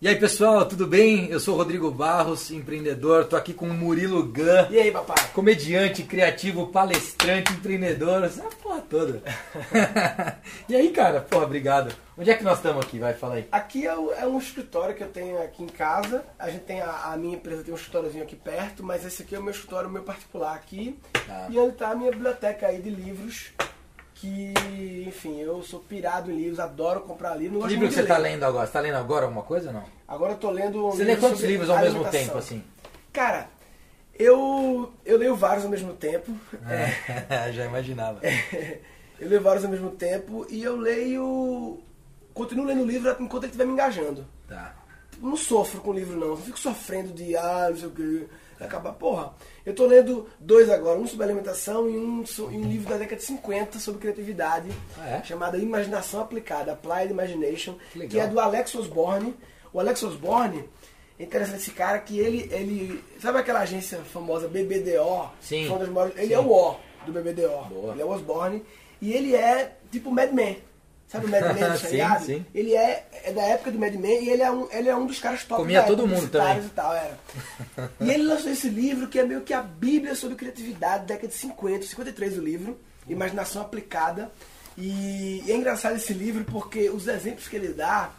E aí pessoal, tudo bem? Eu sou o Rodrigo Barros, empreendedor. Tô aqui com o Murilo Gun. E aí, papai? Comediante, criativo, palestrante, empreendedor, essa porra toda. e aí, cara? Porra, obrigado. Onde é que nós estamos aqui? Vai, fala aí. Aqui é, o- é um escritório que eu tenho aqui em casa. A gente tem a, a minha empresa tem um escritóriozinho aqui perto, mas esse aqui é o meu escritório meu particular aqui. Tá. E onde tá a minha biblioteca aí de livros. Que, enfim, eu sou pirado em livros, adoro comprar livros. Que livro que você tá ler. lendo agora? Você tá lendo agora alguma coisa ou não? Agora eu tô lendo um Você lê livro quantos sobre livros ao mesmo tempo, assim? Cara, eu, eu leio vários ao mesmo tempo. É, Já imaginava. eu leio vários ao mesmo tempo e eu leio. Continuo lendo o livro enquanto ele estiver me engajando. Tá. Não sofro com o livro, não. Não fico sofrendo de, ah, não sei o que. Acabar, porra. Eu tô lendo dois agora, um sobre alimentação e um, e um livro da década de 50 sobre criatividade, Ah, é? chamado Imaginação Aplicada, Applied Imagination, Que legal. que é do Alex Osborne. O Alex Osborne, é interessante esse cara que ele, ele. Sabe aquela agência famosa BBDO? Sim. Maiores- ele Sim. é o O do BBDO. Boa. Ele é o Osborne. E ele é tipo Mad Men. Sabe o Mad Men do Sim, seriado? sim. Ele é, é da época do Mad Men e ele é um, ele é um dos caras top Comia da todo época, mundo também. E, tal, era. e ele lançou esse livro que é meio que a bíblia sobre criatividade, década de 50, 53 o livro, Imaginação Aplicada. E, e é engraçado esse livro porque os exemplos que ele dá,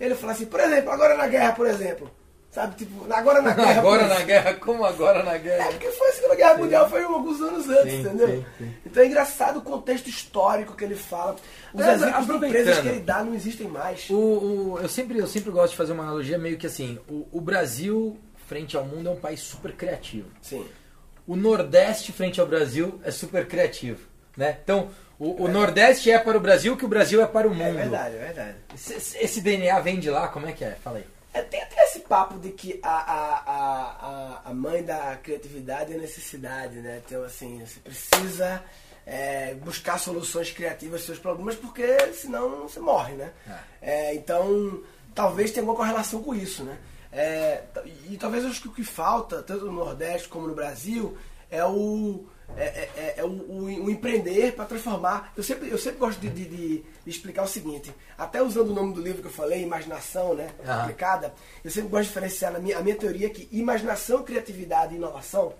ele fala assim, por exemplo, agora na guerra, por exemplo. Sabe, tipo, agora na guerra. Agora na guerra, como agora na É, guerra? porque foi a Segunda Guerra Mundial, foi alguns anos antes, Sim, entendeu? sim, sim. Então é engraçado o contexto histórico que ele fala. Os Mas, exemplos de empresas que ele dá não existem mais. O, o- eu, sempre, eu sempre gosto de fazer uma analogia meio que assim, o, o Brasil, frente ao mundo, é um país super criativo. Sim. O Nordeste, frente ao Brasil, é super criativo. Né? Então, o, o Nordeste é para o Brasil que o Brasil é para o mundo. É verdade, é verdade. Esse, esse DNA vem de lá, como é que é? Fala aí. É, tem até esse papo de que a, a, a, a- mãe da criatividade é necessidade, né? Então, assim, você precisa é, buscar soluções criativas aos seus problemas, porque senão você morre, né? É, então, talvez tenha alguma correlação com isso, né? É, e talvez eu acho que o que falta, tanto no Nordeste como no Brasil, é o, é, é- o, o- o empreender para transformar. Eu sempre, eu sempre gosto de, de- de- explicar o seguinte, até usando o nome do livro que eu falei, Imaginação, né? Aplicada, eu sempre gosto de diferenciar na minha, a minha teoria é que imaginação, criatividade e inovação,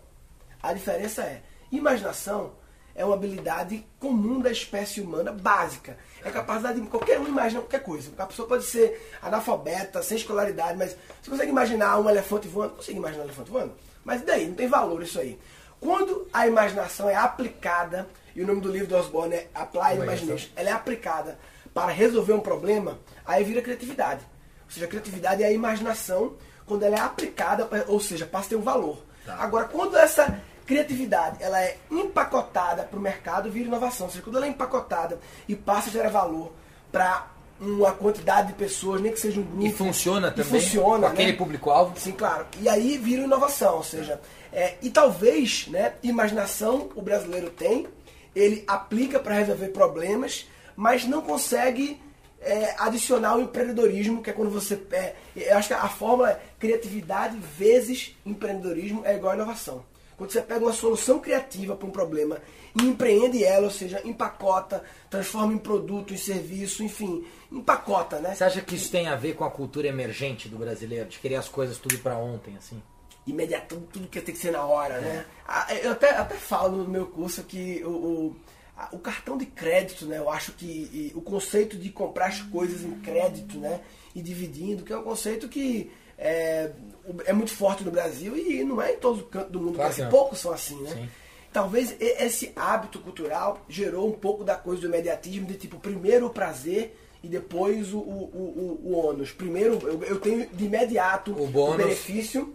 a diferença é, imaginação é uma habilidade comum da espécie humana básica. É capacidade de qualquer um imaginar qualquer coisa. A pessoa pode ser analfabeta, sem escolaridade, mas você consegue imaginar um elefante voando? Consegue imaginar um elefante voando? Mas e daí? Não tem valor isso aí. Quando a imaginação é aplicada, e o nome do livro do Osborne é Conheço. Imagination, ela é aplicada para resolver um problema, aí vira criatividade. Ou seja, a criatividade é a imaginação quando ela é aplicada, ou seja, passa a ter um valor. Tá. Agora, quando essa criatividade ela é empacotada para o mercado, vira inovação. Ou seja, quando ela é empacotada e passa a gerar valor para uma quantidade de pessoas, nem que seja um grupo. E funciona e também funciona, com aquele né? público-alvo? Sim, claro. E aí vira inovação, ou seja, é, e talvez, né, imaginação o brasileiro tem, ele aplica para resolver problemas, mas não consegue é, adicionar o empreendedorismo, que é quando você. É, eu acho que a fórmula é criatividade vezes empreendedorismo é igual a inovação. Quando você pega uma solução criativa para um problema e empreende ela, ou seja, empacota, transforma em produto, em serviço, enfim, empacota, né? Você acha que isso tem a ver com a cultura emergente do brasileiro, de querer as coisas tudo pra ontem, assim? Imediato, tudo, que tem que ser na hora, né? Ah, Eu até, até falo no meu curso que o, o, o cartão de crédito, né? Eu acho que e, o conceito de comprar as coisas em crédito, né? E dividindo, que é um conceito que é, o- é muito forte no Brasil e não é em todo canto do mundo, Claro mas não. poucos são assim, né? Sim. Talvez esse hábito cultural gerou um pouco da coisa do imediatismo, de tipo, primeiro o prazer e depois o, o, o, o ônus. Primeiro eu, eu tenho de imediato O bônus. benefício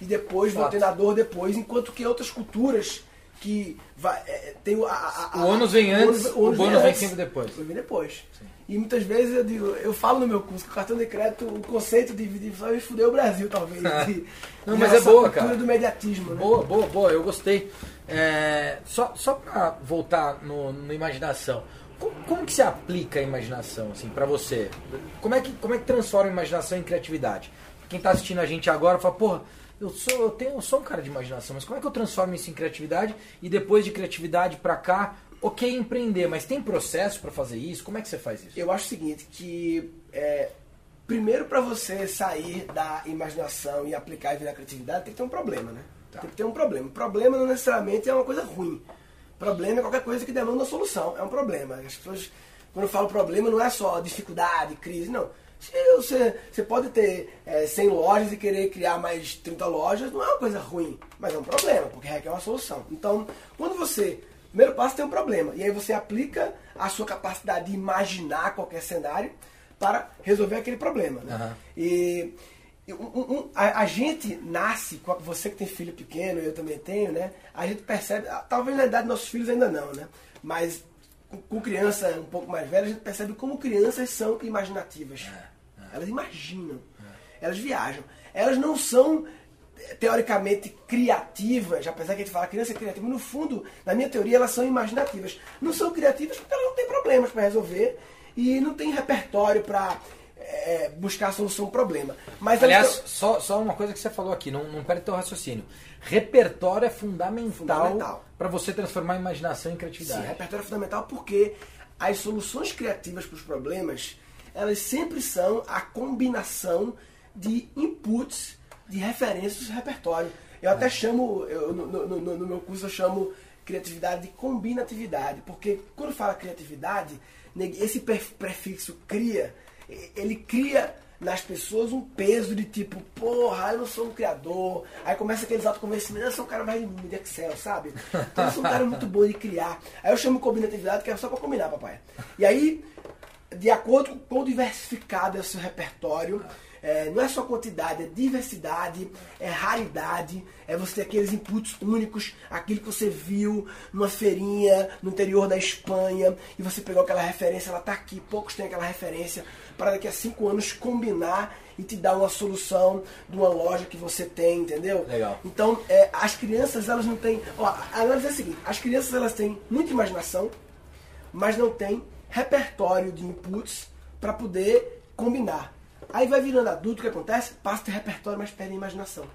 e depois Fato. ter na dor depois, enquanto que outras culturas que vai, é, tem o, a, a- a- O ônus vem o antes, o ônus bônus vem sempre depois. Vem depois. E muitas vezes eu digo, eu falo no meu curso que o cartão de crédito, o conceito de dividir vai foder o Brasil, talvez. de- Não, de mas é boa, cultura cara. do imediatismo, né? Boa, boa, boa, eu gostei. É, só, só pra voltar no, no imaginação, como, como que se aplica a imaginação, assim, pra você? Como é, que, como é que transforma a imaginação em criatividade? Quem tá assistindo a gente agora fala, porra, eu sou, eu tenho, eu sou um cara de imaginação, mas como é que eu transformo isso em criatividade? E depois de criatividade pra cá, ok empreender, mas tem processo pra fazer isso? Como é que você faz isso? Eu acho o seguinte, que é, primeiro para você sair da imaginação e aplicar e virar criatividade, tem que ter um problema, né? Tá. Tem que ter um problema. Problema não necessariamente é uma coisa ruim. Problema é qualquer coisa que demanda uma solução. É um problema. As pessoas, quando eu falo problema, não é só dificuldade, crise, não. Se você, você pode ter é, 100 lojas e querer criar mais 30 lojas, não é uma coisa ruim, mas é um problema, porque requer uma solução. Então, quando você. Primeiro passo tem um problema, e aí você aplica a sua capacidade de imaginar qualquer cenário para resolver aquele problema. Né? Aham. E e um- um- a, a gente nasce, você que tem filho pequeno, eu também tenho, né? A gente percebe, ah, talvez na idade dos nossos filhos ainda não, né? Mas com, criança um pouco mais velha, a gente percebe como crianças são imaginativas. Elas imaginam, elas viajam. Elas não são eh, teoricamente criativas, apesar que a gente fala criança é criativa, no fundo, na minha teoria, elas são imaginativas. Não são criativas porque elas não têm problemas para resolver e não tem repertório para buscar a solução ao problema. Mas Aliás, só, só uma coisa que você falou aqui, não, não perde teu raciocínio. Repertório é fundamental, Fundamental. para você transformar a imaginação em Sim, criatividade. repertório é fundamental porque as soluções criativas para os problemas, elas sempre são a combinação de inputs, de referências do repertório. Eu até chamo, eu, no, no- no- no meu curso eu chamo criatividade de combinatividade, porque quando fala criatividade, esse prefixo cria, ele cria nas pessoas um peso de tipo, porra, eu não sou um criador. Aí começa aqueles autoconvencimentos, eu sou um cara mais de Excel, sabe? Então eu sou um cara muito bom de criar. Aí eu chamo combinatividade, que é só pra combinar, papai. E aí, de acordo com quão diversificado é o seu repertório, é, não é só quantidade, é diversidade, é raridade, é você ter aqueles inputs únicos, aquilo que você viu numa feirinha no interior da Espanha, e você pegou aquela referência, ela tá aqui, poucos têm aquela referência, para daqui a cinco anos combinar e te dar uma solução de uma loja que você tem, entendeu? Legal. Então, é, as crianças, elas não têm. Ó, a análise é a seguinte: as crianças, elas têm muita imaginação, mas não tem repertório de inputs para poder combinar. Aí vai virando adulto, o que acontece? Passa ter repertório, mas perde a imaginação.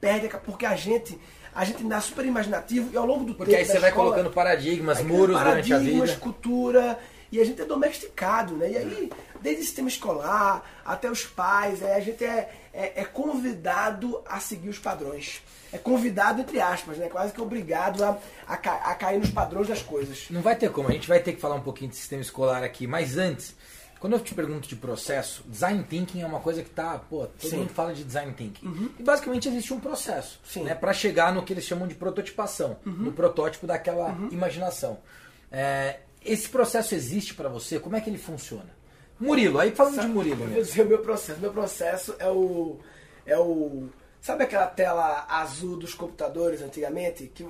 Perde, porque a gente, a gente nasce super imaginativo e ao longo do Porque tempo. aí da você vai escola, colocando paradigmas, Aí muros cria durante a paradigmas, vida. cultura, e a gente é domesticado, né? E aí, desde o sistema escolar até os pais, é, a gente é, é, é convidado a seguir os padrões. É convidado, entre aspas, né? Quase que obrigado a, a, a cair nos padrões das coisas. Não vai ter como, a gente vai ter que falar um pouquinho de sistema escolar aqui, mas antes, quando eu te pergunto de processo, design thinking é uma coisa que tá, pô, todo Sim. mundo fala de design thinking. E basicamente existe um processo, Sim. né, para chegar no que eles chamam de prototipação, no protótipo daquela imaginação. É, esse processo existe para você? Como é que ele funciona? Murilo, aí falando de Murilo, Eu né? vou dizer o meu processo. Meu processo é o. É o. Sabe aquela tela azul dos computadores antigamente? Que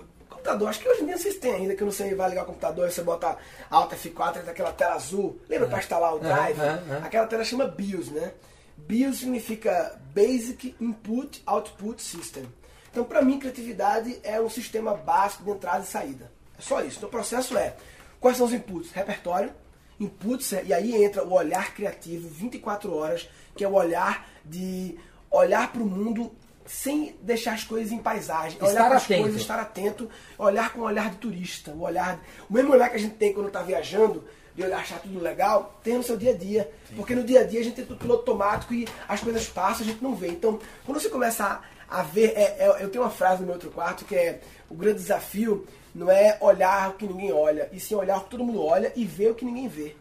computador, acho que hoje em dia vocês têm ainda, que eu não sei, vai ligar o computador, você bota Alt F4 e tem aquela tela azul. Lembra para instalar o Drive? aham, aham. Aquela tela chama BIOS, né? BIOS significa Basic Input Output System. Então, para mim, criatividade é um sistema básico de entrada e saída. É só isso. Então, o processo é: quais são os inputs? Repertório, inputs, é- e aí entra o olhar criativo 24 horas, que é o olhar de olhar para o mundo sem deixar as coisas em paisagem, Estar olhar para as coisas, estar atento, olhar com o olhar de turista, o olhar, o mesmo olhar que a gente tem quando está viajando, de olhar achar tudo legal, tem no seu dia a dia, porque no dia a dia a gente tem tudo piloto automático e as coisas passam, a gente não vê. Então, quando você começa a, a ver, é- é- eu tenho uma frase no meu outro quarto que é o grande desafio não é olhar o que ninguém olha, e sim olhar o que todo mundo olha e ver o que ninguém vê.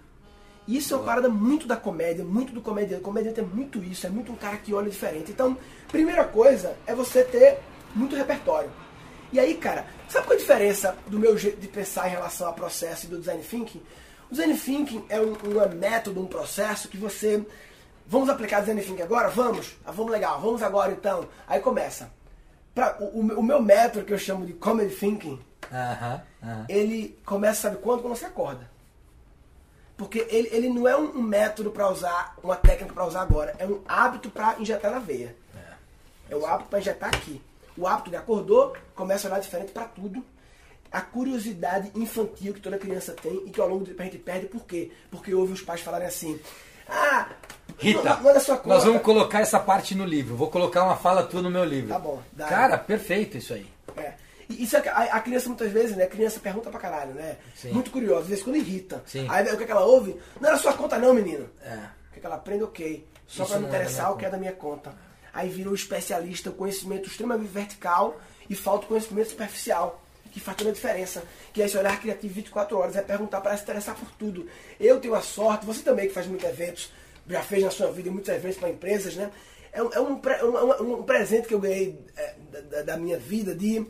Isso é uma parada muito da comédia, muito do comediante. O comediante é muito isso, é muito um cara que olha diferente. Então, primeira coisa é você ter muito repertório. E aí, cara, sabe qual é a diferença do meu jeito de pensar em relação ao processo e do design thinking? O design thinking é um, um método, um processo que você. Vamos aplicar design thinking agora? Vamos? Ah, vamos legal, vamos agora então. Aí começa. Pra, o, o meu método que eu chamo de comedy thinking, Aham, aham. ele começa, sabe quando? Quando você acorda. Porque ele, ele não é um, método para usar, uma técnica para usar agora. É um hábito para injetar na veia. É o hábito para injetar aqui. O hábito de acordou, começa a olhar diferente para tudo. A curiosidade infantil que toda criança tem e que ao longo do tempo a gente perde, por quê? Porque ouve os pais falarem assim: Ah, Rita, não, não é da sua conta. nós vamos colocar essa parte no livro. Vou colocar uma fala tua no meu livro. Tá bom, dá. Cara, perfeito isso aí. É. E isso é a, a criança muitas vezes, né? A criança pergunta pra caralho, né? Sim. Muito curiosa, às vezes quando irrita. Sim. Aí o que, é que ela ouve? Não era sua conta não, menino. É. O que, é que ela aprende? Ok. só Isso para me não é da interessar o que é da minha conta. Aí virou especialista, o conhecimento extremamente vertical e falta o conhecimento superficial, que faz toda a diferença. Que é esse olhar criativo 24 horas, é perguntar para se interessar por tudo. Eu tenho a sorte, você também que faz muitos eventos, já fez na sua vida muitos eventos para empresas, né? É um, é um, um- um- um presente que eu ganhei é, da, da minha vida de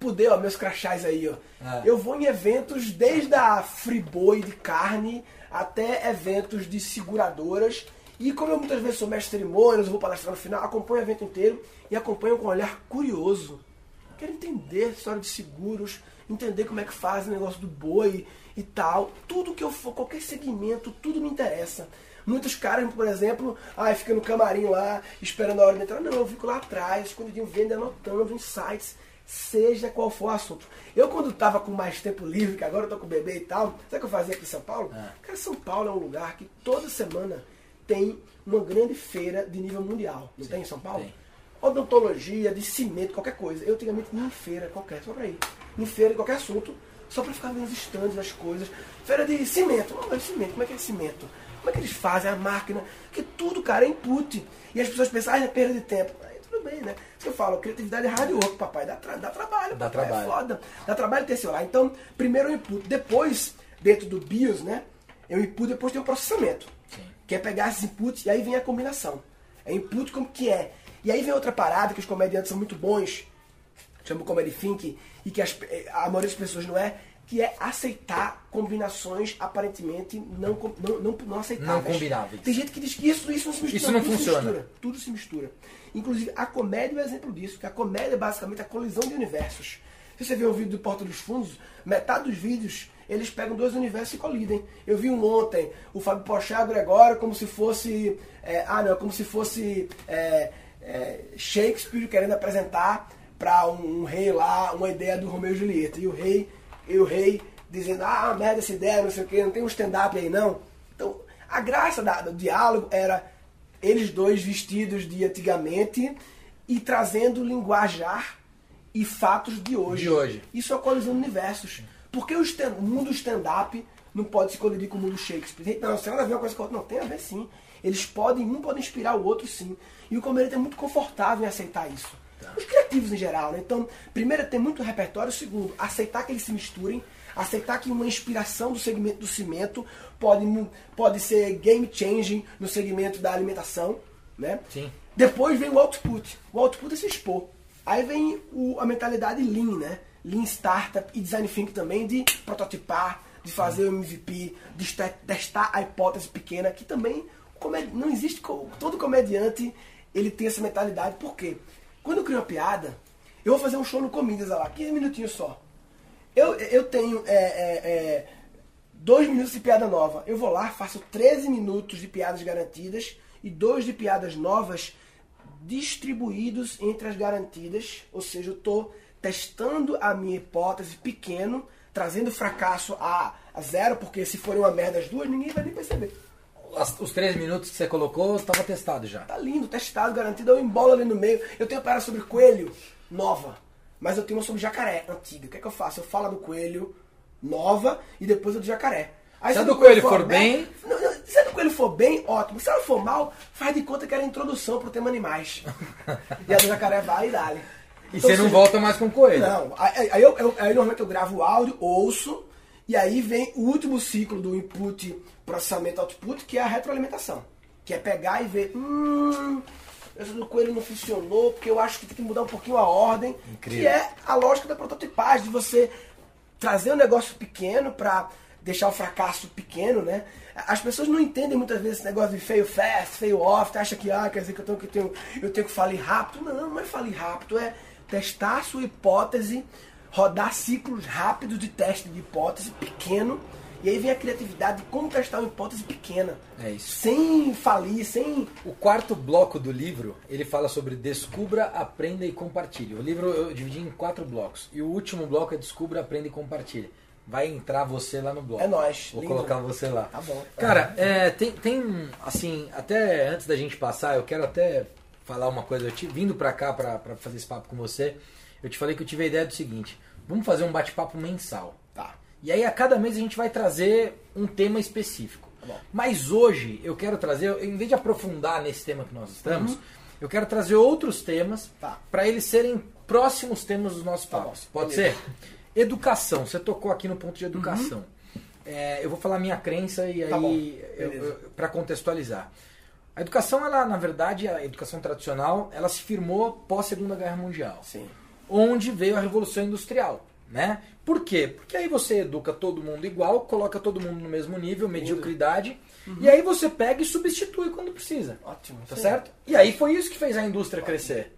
poder, ó, meus crachás aí, ó. Ah. Eu vou em eventos desde a Friboi de carne até eventos de seguradoras. E como eu muitas vezes sou mestre de cerimônias, eu vou palestrar no final, acompanho o evento inteiro e acompanho com um olhar curioso. Quero entender a história de seguros, entender como é que faz o negócio do boi e tal. Tudo que eu for, qualquer segmento, tudo me interessa. Muitos caras, por exemplo, ah, fica no camarim lá, esperando a hora de entrar. Não, eu fico lá atrás, escondidinho, vendo, anotando insights, seja qual for o assunto. Eu, quando tava com mais tempo livre, que agora eu tô com o bebê e tal, sabe o que eu fazia aqui em São Paulo? Cara, São Paulo é um lugar que toda semana tem uma grande feira de nível mundial. Não tem em São Paulo? tem. odontologia, de cimento, qualquer coisa. Eu antigamente ia em feira qualquer, só pra ir. Em feira de qualquer assunto, só pra ficar vendo os estandes, as coisas. Feira de cimento. Não, mas cimento, como é que é cimento? Como é que eles fazem a máquina? Porque tudo, cara, é input. E as pessoas pensam, ah, é perda de tempo. Tudo bem, né? Eu falo, criatividade é hard work, papai. Dá, tra- dá trabalho, Dá papai. trabalho. É foda. Dá trabalho ter esse lá. Então, primeiro o input. Depois, dentro do BIOS, né? É o input, depois tem o processamento. Sim. Que é pegar esses inputs e aí vem a combinação. É input como que é. E aí vem outra parada que os comediantes são muito bons, chama o comedy think, e que as- a maioria das pessoas não é, que é aceitar combinações aparentemente não, não, não, não aceitáveis. Não combináveis. Tem gente que diz que isso, isso não se mistura. Isso não tudo funciona. Se mistura, tudo se mistura. Inclusive, a comédia é um exemplo disso, que a comédia é basicamente a colisão de universos. Se você vê o vídeo do Porta dos Fundos, metade dos vídeos eles pegam dois universos e colidem. Eu vi um ontem, o Fábio Pochá Gregório, como se fosse. é, ah, não, como se fosse é, é, Shakespeare querendo apresentar para um, um rei lá uma ideia do Romeu e Julieta. E o rei, e o rei dizendo: ah, merda essa ideia, não sei o que, não tem um stand-up aí não. Então, a graça da- do diálogo era eles dois vestidos de antigamente e trazendo linguajar e fatos de hoje. De hoje. Isso é colisão de universos. Porque o, stand- o mundo stand-up não pode se colidir com o mundo Shakespeare. Não, você nada a ver uma coisa com a outra. Não, tem a ver sim. Eles podem, um pode inspirar o outro sim. E o comediante é muito confortável em aceitar isso. Os criativos em geral, né? Então, primeiro ter muito repertório. Segundo, aceitar que eles se misturem. Aceitar que uma inspiração do segmento do cimento pode, pode ser game changing no segmento da alimentação, né? Sim. Depois vem o output. O output é se expor. Aí vem o- a mentalidade Lean, né? Lean Startup e Design Thinking também, de prototipar, de fazer o MVP, de testar a hipótese pequena, que também não existe. Todo comediante ele tem essa mentalidade. Por quê? Quando eu crio uma piada, eu vou fazer um show no Comidas lá, 15 minutinhos só. Eu, eu tenho é, é, é, dois minutos de piada nova. Eu vou lá, faço 13 minutos de piadas garantidas e dois de piadas novas distribuídos entre as garantidas. Ou seja, eu estou testando a minha hipótese pequeno, trazendo fracasso a, a zero, porque se forem uma merda as duas, ninguém vai nem perceber. As- os três minutos que você colocou, estava testado já. Tá lindo, testado, garantido. Eu embolo ali no meio. Eu tenho uma parada sobre coelho nova, mas eu tenho uma sobre jacaré antiga. O que é que eu faço? Eu falo do coelho nova e depois eu do jacaré. Aí, Se a do coelho for bem- Não, não, se a do coelho for bem, ótimo. Se ela for mal, faz de conta que era a introdução pro tema animais. e a do jacaré vai e dá E Então, você não se- volta mais com o coelho. não, aí, aí eu, eu- aí normalmente eu gravo o áudio, ouço, e aí vem o último ciclo do input, processamento, output, que é a retroalimentação. Que é pegar e ver, hum, essa do coelho não funcionou, porque eu acho que tem que mudar um pouquinho a ordem. Incrível. Que é a lógica da prototipagem, de você trazer um negócio pequeno para deixar o fracasso pequeno, né? As pessoas não entendem muitas vezes esse negócio de fail fast, fail off, acha que ah, quer dizer que eu tenho que, tenho, eu tenho que falir rápido. Não, não é falir rápido, é testar a sua hipótese, rodar ciclos rápidos de teste de hipótese pequeno, e aí vem a criatividade de como testar uma hipótese pequena. É isso. Sem falir, sem. O quarto bloco do livro, ele fala sobre descubra, aprenda e compartilhe. O livro eu dividi em quatro blocos. E o último bloco é descubra, aprenda e compartilhe. Vai entrar você lá no bloco. É nóis, Vou lindo. colocar você lá. Tá bom. Cara, é, tem, tem, assim, até antes da gente passar, eu quero até falar uma coisa. Eu te, vindo pra cá pra, pra fazer esse papo com você, eu te falei que eu tive a ideia do seguinte: vamos fazer um bate-papo mensal. Tá. E aí a cada mês a gente vai trazer um tema específico. Mas hoje eu quero trazer, em vez de aprofundar nesse tema que nós estamos, eu quero trazer outros temas Tá. para eles serem próximos temas dos nossos Tá papos. bom, Pode beleza. ser? Educação. Você tocou aqui no ponto de educação. É, eu vou falar minha crença e Tá aí para contextualizar. A educação, ela na verdade, a educação tradicional, ela se firmou pós Segunda Guerra Mundial Sim. onde veio a Revolução Industrial. Né? Por quê? Porque aí você educa todo mundo igual, coloca todo mundo no mesmo nível, mediocridade, e aí você pega e substitui quando precisa. Ótimo. Tá Sim. certo? E aí foi isso que fez a indústria crescer.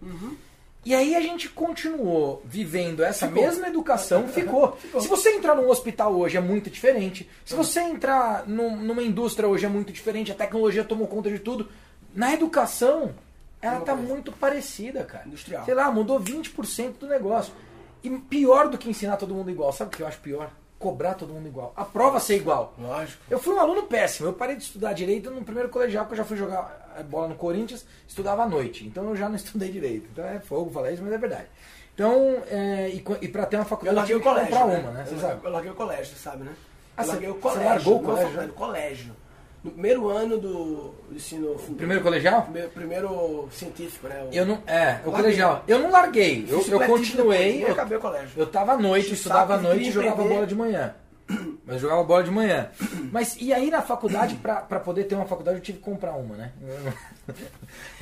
E aí a gente continuou vivendo essa Ficou. mesma educação, ficou. Ficou. Se você entrar num hospital hoje é muito diferente. Se você entrar num- numa indústria hoje é muito diferente. A tecnologia tomou conta de tudo. Na educação, ela tá coisa. muito parecida, cara. Industrial. Sei lá, mudou 20% do negócio. E pior do que ensinar todo mundo igual. Sabe o que eu acho pior? Cobrar todo mundo igual. A prova ser igual. Lógico. Eu fui um aluno péssimo. Eu parei de estudar direito no primeiro colegial, porque eu já fui jogar eh, bola no Corinthians, estudava à noite. Então eu já não estudei direito. Então é fogo falar isso, mas é verdade. Então, é, e, e pra ter uma Eu faculdade, larguei eu o tive que colégio. comprar né? uma, né? Você eu, sabe? larguei, eu larguei o colégio, você sabe, né? Ah, eu você- larguei o você colégio. largou o colégio, colégio. No primeiro ano do, ensino. Primeiro colegial? Primeiro, primeiro científico, né? O- Eu não. É, o Larguei. colegial. Eu não larguei. Eu, eu continuei. Eu, acabei o colégio. eu tava à noite, o estudava à noite e jogava bola de manhã. Mas eu jogava bola de manhã. Mas e aí na faculdade, pra, pra poder ter uma faculdade, eu tive que comprar uma, né?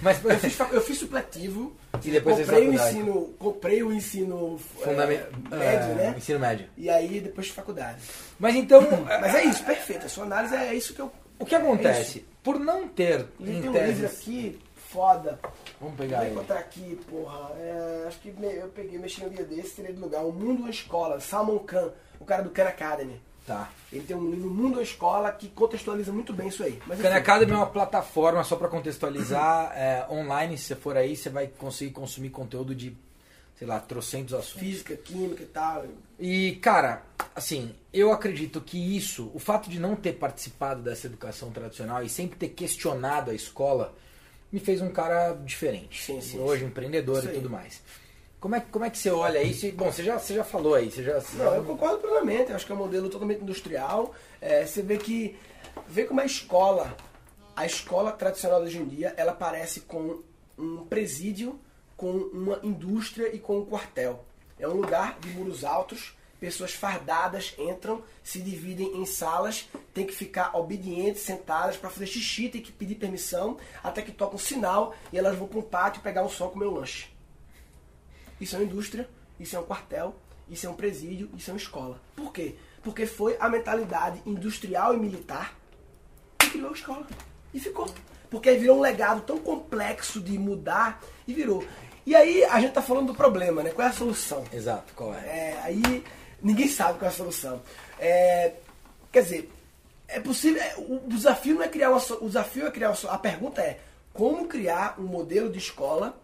Mas Eu fiz, eu fiz supletivo. E depois comprei o ensino, comprei o ensino Fundament... é, médio, é, né? Ensino médio. E aí depois de faculdade. Mas então, Mas é isso, perfeito. A sua análise é isso que eu. O que acontece? Por não ter em tem um livro tese. aqui, foda. Vamos Vou pegar ele. encontrar aqui, porra. É, acho que eu peguei, mexi no dia desse, tirei do lugar. O Mundo é Escola, Salmon Khan, o cara do Khan Academy. Tá. Ele tem um livro Mundo é Escola que contextualiza muito bem isso aí. Mas, Khan Academy é uma plataforma, só para contextualizar, é, online, se você for aí, você vai conseguir consumir conteúdo de, sei lá, trocentos assuntos. Física, química e tal. E, cara, assim, eu acredito que isso, o fato de não ter participado dessa educação tradicional e sempre ter questionado a escola, me fez um cara diferente. Sim, sim, Hoje, sim. empreendedor Isso e tudo mais. Como é, que- como é que você olha isso? E, Bom, você já, você já falou aí, você já. Não, eu concordo plenamente. Eu acho que é um modelo totalmente industrial. É, você vê que. Vê como a escola, a escola tradicional de hoje em dia, ela parece com um presídio, com uma indústria e com um quartel. É um lugar de muros altos, pessoas fardadas entram, se dividem em salas, tem que ficar obedientes, sentadas para fazer xixi, tem que pedir permissão, até que toca um sinal e elas vão para um pátio pegar um som comer um lanche. Isso é uma indústria, isso é um quartel, isso é um presídio, isso é uma escola. Por quê? Porque foi a mentalidade industrial e militar que criou a escola. E ficou. Porque virou um legado tão complexo de mudar e virou. E aí a gente tá falando do problema, né? Qual é a solução? Exato, qual é? É, aí ninguém sabe qual é a solução. É, quer dizer, é possível. é, o desafio não é criar uma. O desafio é criar uma. A pergunta é como criar um modelo de escola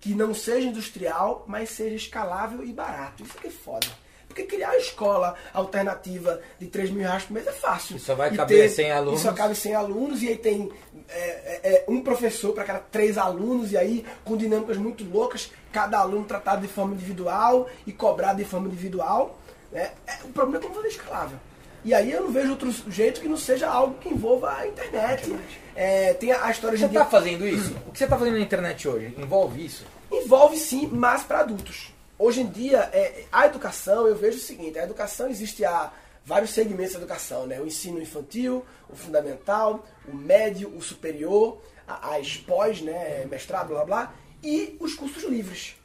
que não seja industrial, mas seja escalável e barato. Isso que é foda. Porque criar a escola alternativa de 3 mil reais por mês é fácil. E só vai E caber 100 alunos. Só cabe 100 alunos e aí tem é, é, é, um professor para cada três alunos e aí com dinâmicas muito loucas, cada aluno tratado de forma individual e cobrado de forma individual. né? É, o problema é como fazer escalável. E aí eu não vejo outro jeito que não seja algo que envolva a internet. É, tem a a história de Você tá fazendo isso? O que você tá fazendo na internet hoje? Envolve isso? envolve sim, mas para adultos. Hoje em dia, é, a educação, eu vejo o seguinte, a educação existe há vários segmentos da educação, né? O ensino infantil, o fundamental, o médio, o superior, a- as pós, né? Mestrado, blá blá, e os cursos livres.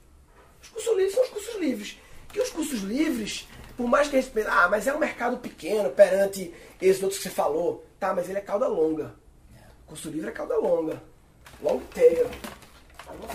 Os cursos livres são os cursos livres. Que os cursos livres, por mais que a gente pense, ah, mas é um mercado pequeno perante esses outros que você falou. Tá, mas ele é cauda longa. Curso livre é cauda longa. Long tail.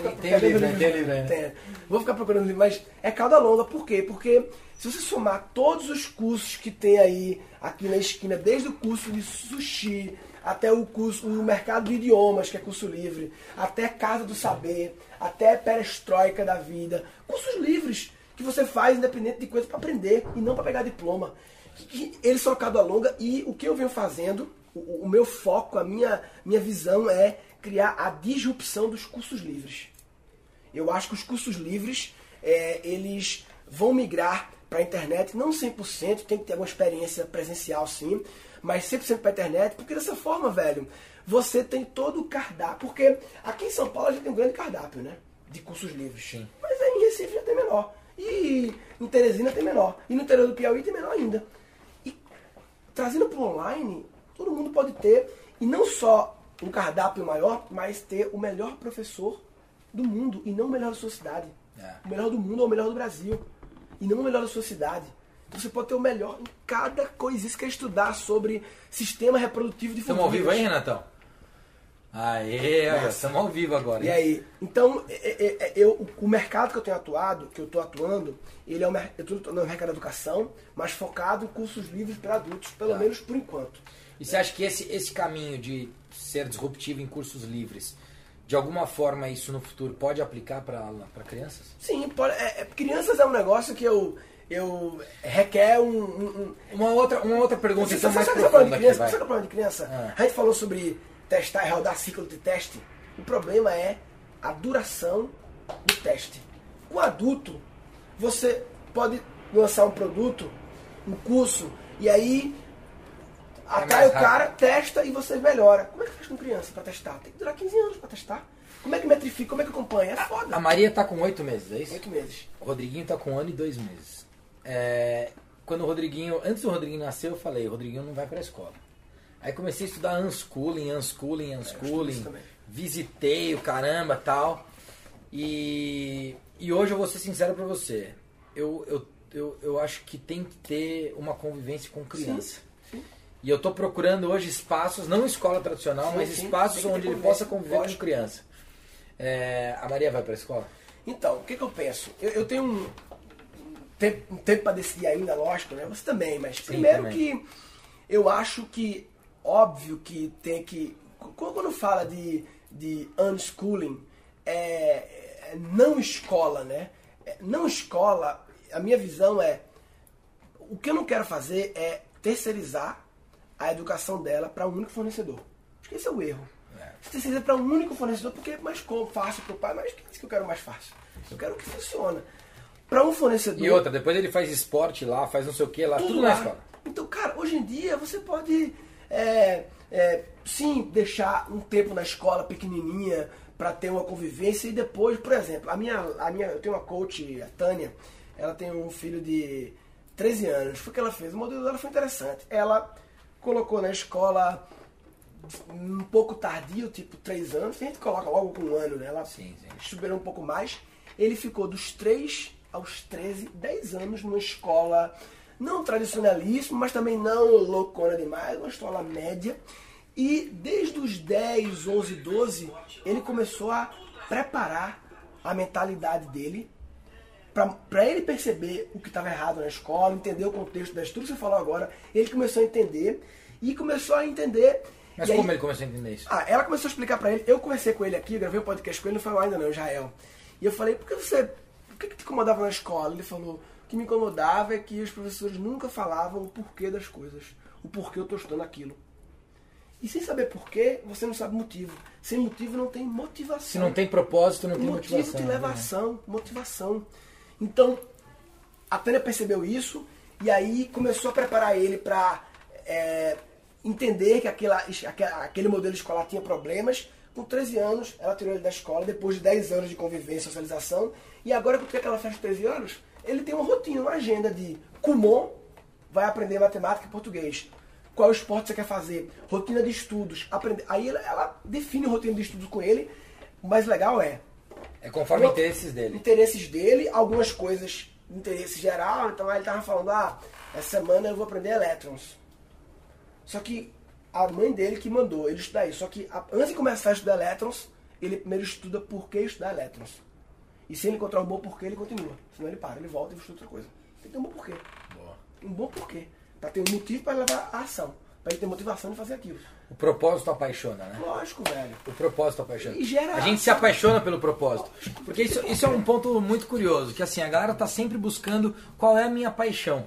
Tem- tem livro, né? Tem livro? Tem. Vou ficar procurando livro, mas é cauda longa. Por quê? Porque se você somar todos os cursos que tem aí, aqui na esquina, desde o curso de sushi, até o curso, o mercado de idiomas, que é curso livre, até Casa do Saber, até Perestroika da Vida, cursos livres que você faz independente de coisa para aprender e não para pegar diploma. Eles são a cauda longa e o que eu venho fazendo, o, o meu foco, a minha, minha visão é criar a disrupção dos cursos livres. Eu acho que os cursos livres, é, eles vão migrar para a internet, não 100%, tem que ter uma experiência presencial sim, mas 100% pra internet, porque dessa forma, velho, você tem todo o cardápio. Porque aqui em São Paulo a gente tem um grande cardápio, né? De cursos livres. Sim. Mas aí em Recife já tem menor. E em Teresina tem menor. E no interior do Piauí tem menor ainda. E trazendo para online, todo mundo pode ter, e não só um cardápio maior, mas ter o melhor professor do mundo e não o melhor da sua cidade. É. O melhor do mundo ou o melhor do Brasil. E não o melhor da sua cidade. Então você pode ter o melhor em cada coisa. Isso que é estudar sobre sistema reprodutivo de Estamos ao vivo aí. Renatão? Aê, estamos ao vivo agora. E hein? aí? Então, é- é- é- eu, o mercado que eu tenho atuado, que eu estou atuando, ele é um, eu estou no mercado da educação, mas focado em cursos livres para adultos, pelo Tá. menos por enquanto. E você acha que esse, esse caminho de ser disruptivo em cursos livres, de alguma forma isso no futuro pode aplicar para crianças? Sim, pode, é- é- crianças é um negócio que eu, eu requer um. um- um- Uma outra, uma outra pergunta Você então mais sabe, profunda de criança? Sabe o problema de criança? Ah. A gente falou sobre testar e rodar ciclo de teste. O problema é a duração do teste. Com adulto, você pode lançar um produto, um curso, e aí atrai mais o cara, testa e você melhora. Como é que faz com criança para testar? Tem que durar 15 anos para testar. Como é que metrifica? Como é que acompanha? É foda. A Maria tá com oito meses, é isso? Oito meses. O Rodriguinho tá com um ano e dois meses. É, quando o Rodriguinho, antes do Rodriguinho nascer, eu falei, o Rodriguinho não vai pra escola. Aí comecei a estudar unschooling, unschooling, É, unschooling. também. visitei o caramba tal. E, e hoje eu vou ser sincero pra você. Eu, eu, eu, eu acho que tem que ter uma convivência com criança. E eu tô procurando hoje espaços, não escola tradicional, Sim, mas sim, espaços onde ele possa conviver lógico. com criança. É, a Maria vai pra escola? Então, o que, que eu penso? Eu, eu tenho um tempo, um tempo para decidir ainda, lógico, né? Você também, mas primeiro também. que eu acho que, óbvio que tem que. Quando quando fala de, de unschooling, é, é não escola, né? É, Não escola, a minha visão é. O que eu não quero fazer é terceirizar a educação dela para um único fornecedor. Acho que esse é o erro. Você terceiriza para um único fornecedor porque é mais fácil para o pai, mas disse que eu quero mais fácil? Eu quero que funcione. Para um fornecedor. E outra, depois ele faz esporte lá, faz não sei o que lá, tudo, na lá. escola. Então, cara, hoje em dia você pode é, é, sim deixar um tempo na escola pequenininha para ter uma convivência e depois, por exemplo, a minha, a minha, eu tenho uma coach, a Tânia, ela tem um filho de 13 anos. Foi o que ela fez. O modelo dela foi interessante. Ela colocou na escola um pouco tardio, tipo 3 anos. Tem gente coloca logo com um ano, né? Ela Sim, sim. esperou um pouco mais. Ele ficou dos 3 aos 13, 10 anos numa escola não tradicionalíssima, mas também não loucona demais, uma escola média. E desde os 10, 11, 12, ele começou a preparar a mentalidade dele para ele perceber o que estava errado na escola, entender o contexto da tudo que você falou agora. Ele começou a entender e começou a entender. Mas e aí- como ele começou a entender isso? ah, ela começou a explicar pra ele. Eu conversei com ele aqui, gravei um podcast com ele, não foi ainda não, Israel. E eu falei, por que você. Por que, que te incomodava na escola? Ele falou, o que me incomodava é que os professores nunca falavam o porquê das coisas. O porquê eu tô estudando aquilo. E sem saber porquê, você não sabe motivo. Sem motivo não tem motivação. Se não tem propósito, não tem motivo motivação. te leva né? ação, motivação. Então, a Tânia percebeu isso e aí começou a preparar ele para entender que aquela, aquele modelo escolar tinha problemas. Com 13 anos, ela tirou ele da escola, depois de 10 anos de convivência e socialização. E agora, com o que ela faz com 13 anos, ele tem uma rotina, uma agenda de Kumon, vai aprender matemática e português. Qual esporte você quer fazer? Rotina de estudos. Aprender. Aí ela, ela define rotina de estudos com ele. O mais legal é, É conforme Uma- interesses dele. interesses dele, algumas coisas de interesse geral. Então aí ele tava falando, ah, essa semana eu vou aprender elétrons. Só que a mãe dele que mandou ele estudar isso. Só que antes de começar a estudar elétrons, ele primeiro estuda por que estudar elétrons. E se ele encontrar um bom porquê, ele continua. Senão ele para, ele volta e estuda outra coisa. Tem que ter um bom porquê. Boa. Um bom porquê. Pra ter um motivo para levar a ação. Pra ele ter motivação de fazer aquilo. O propósito apaixona, né? Lógico, velho. O propósito apaixona. E gera- A gente se apaixona pelo propósito. Porque isso, isso é um ponto muito curioso, que assim, a galera tá sempre buscando qual é a minha paixão.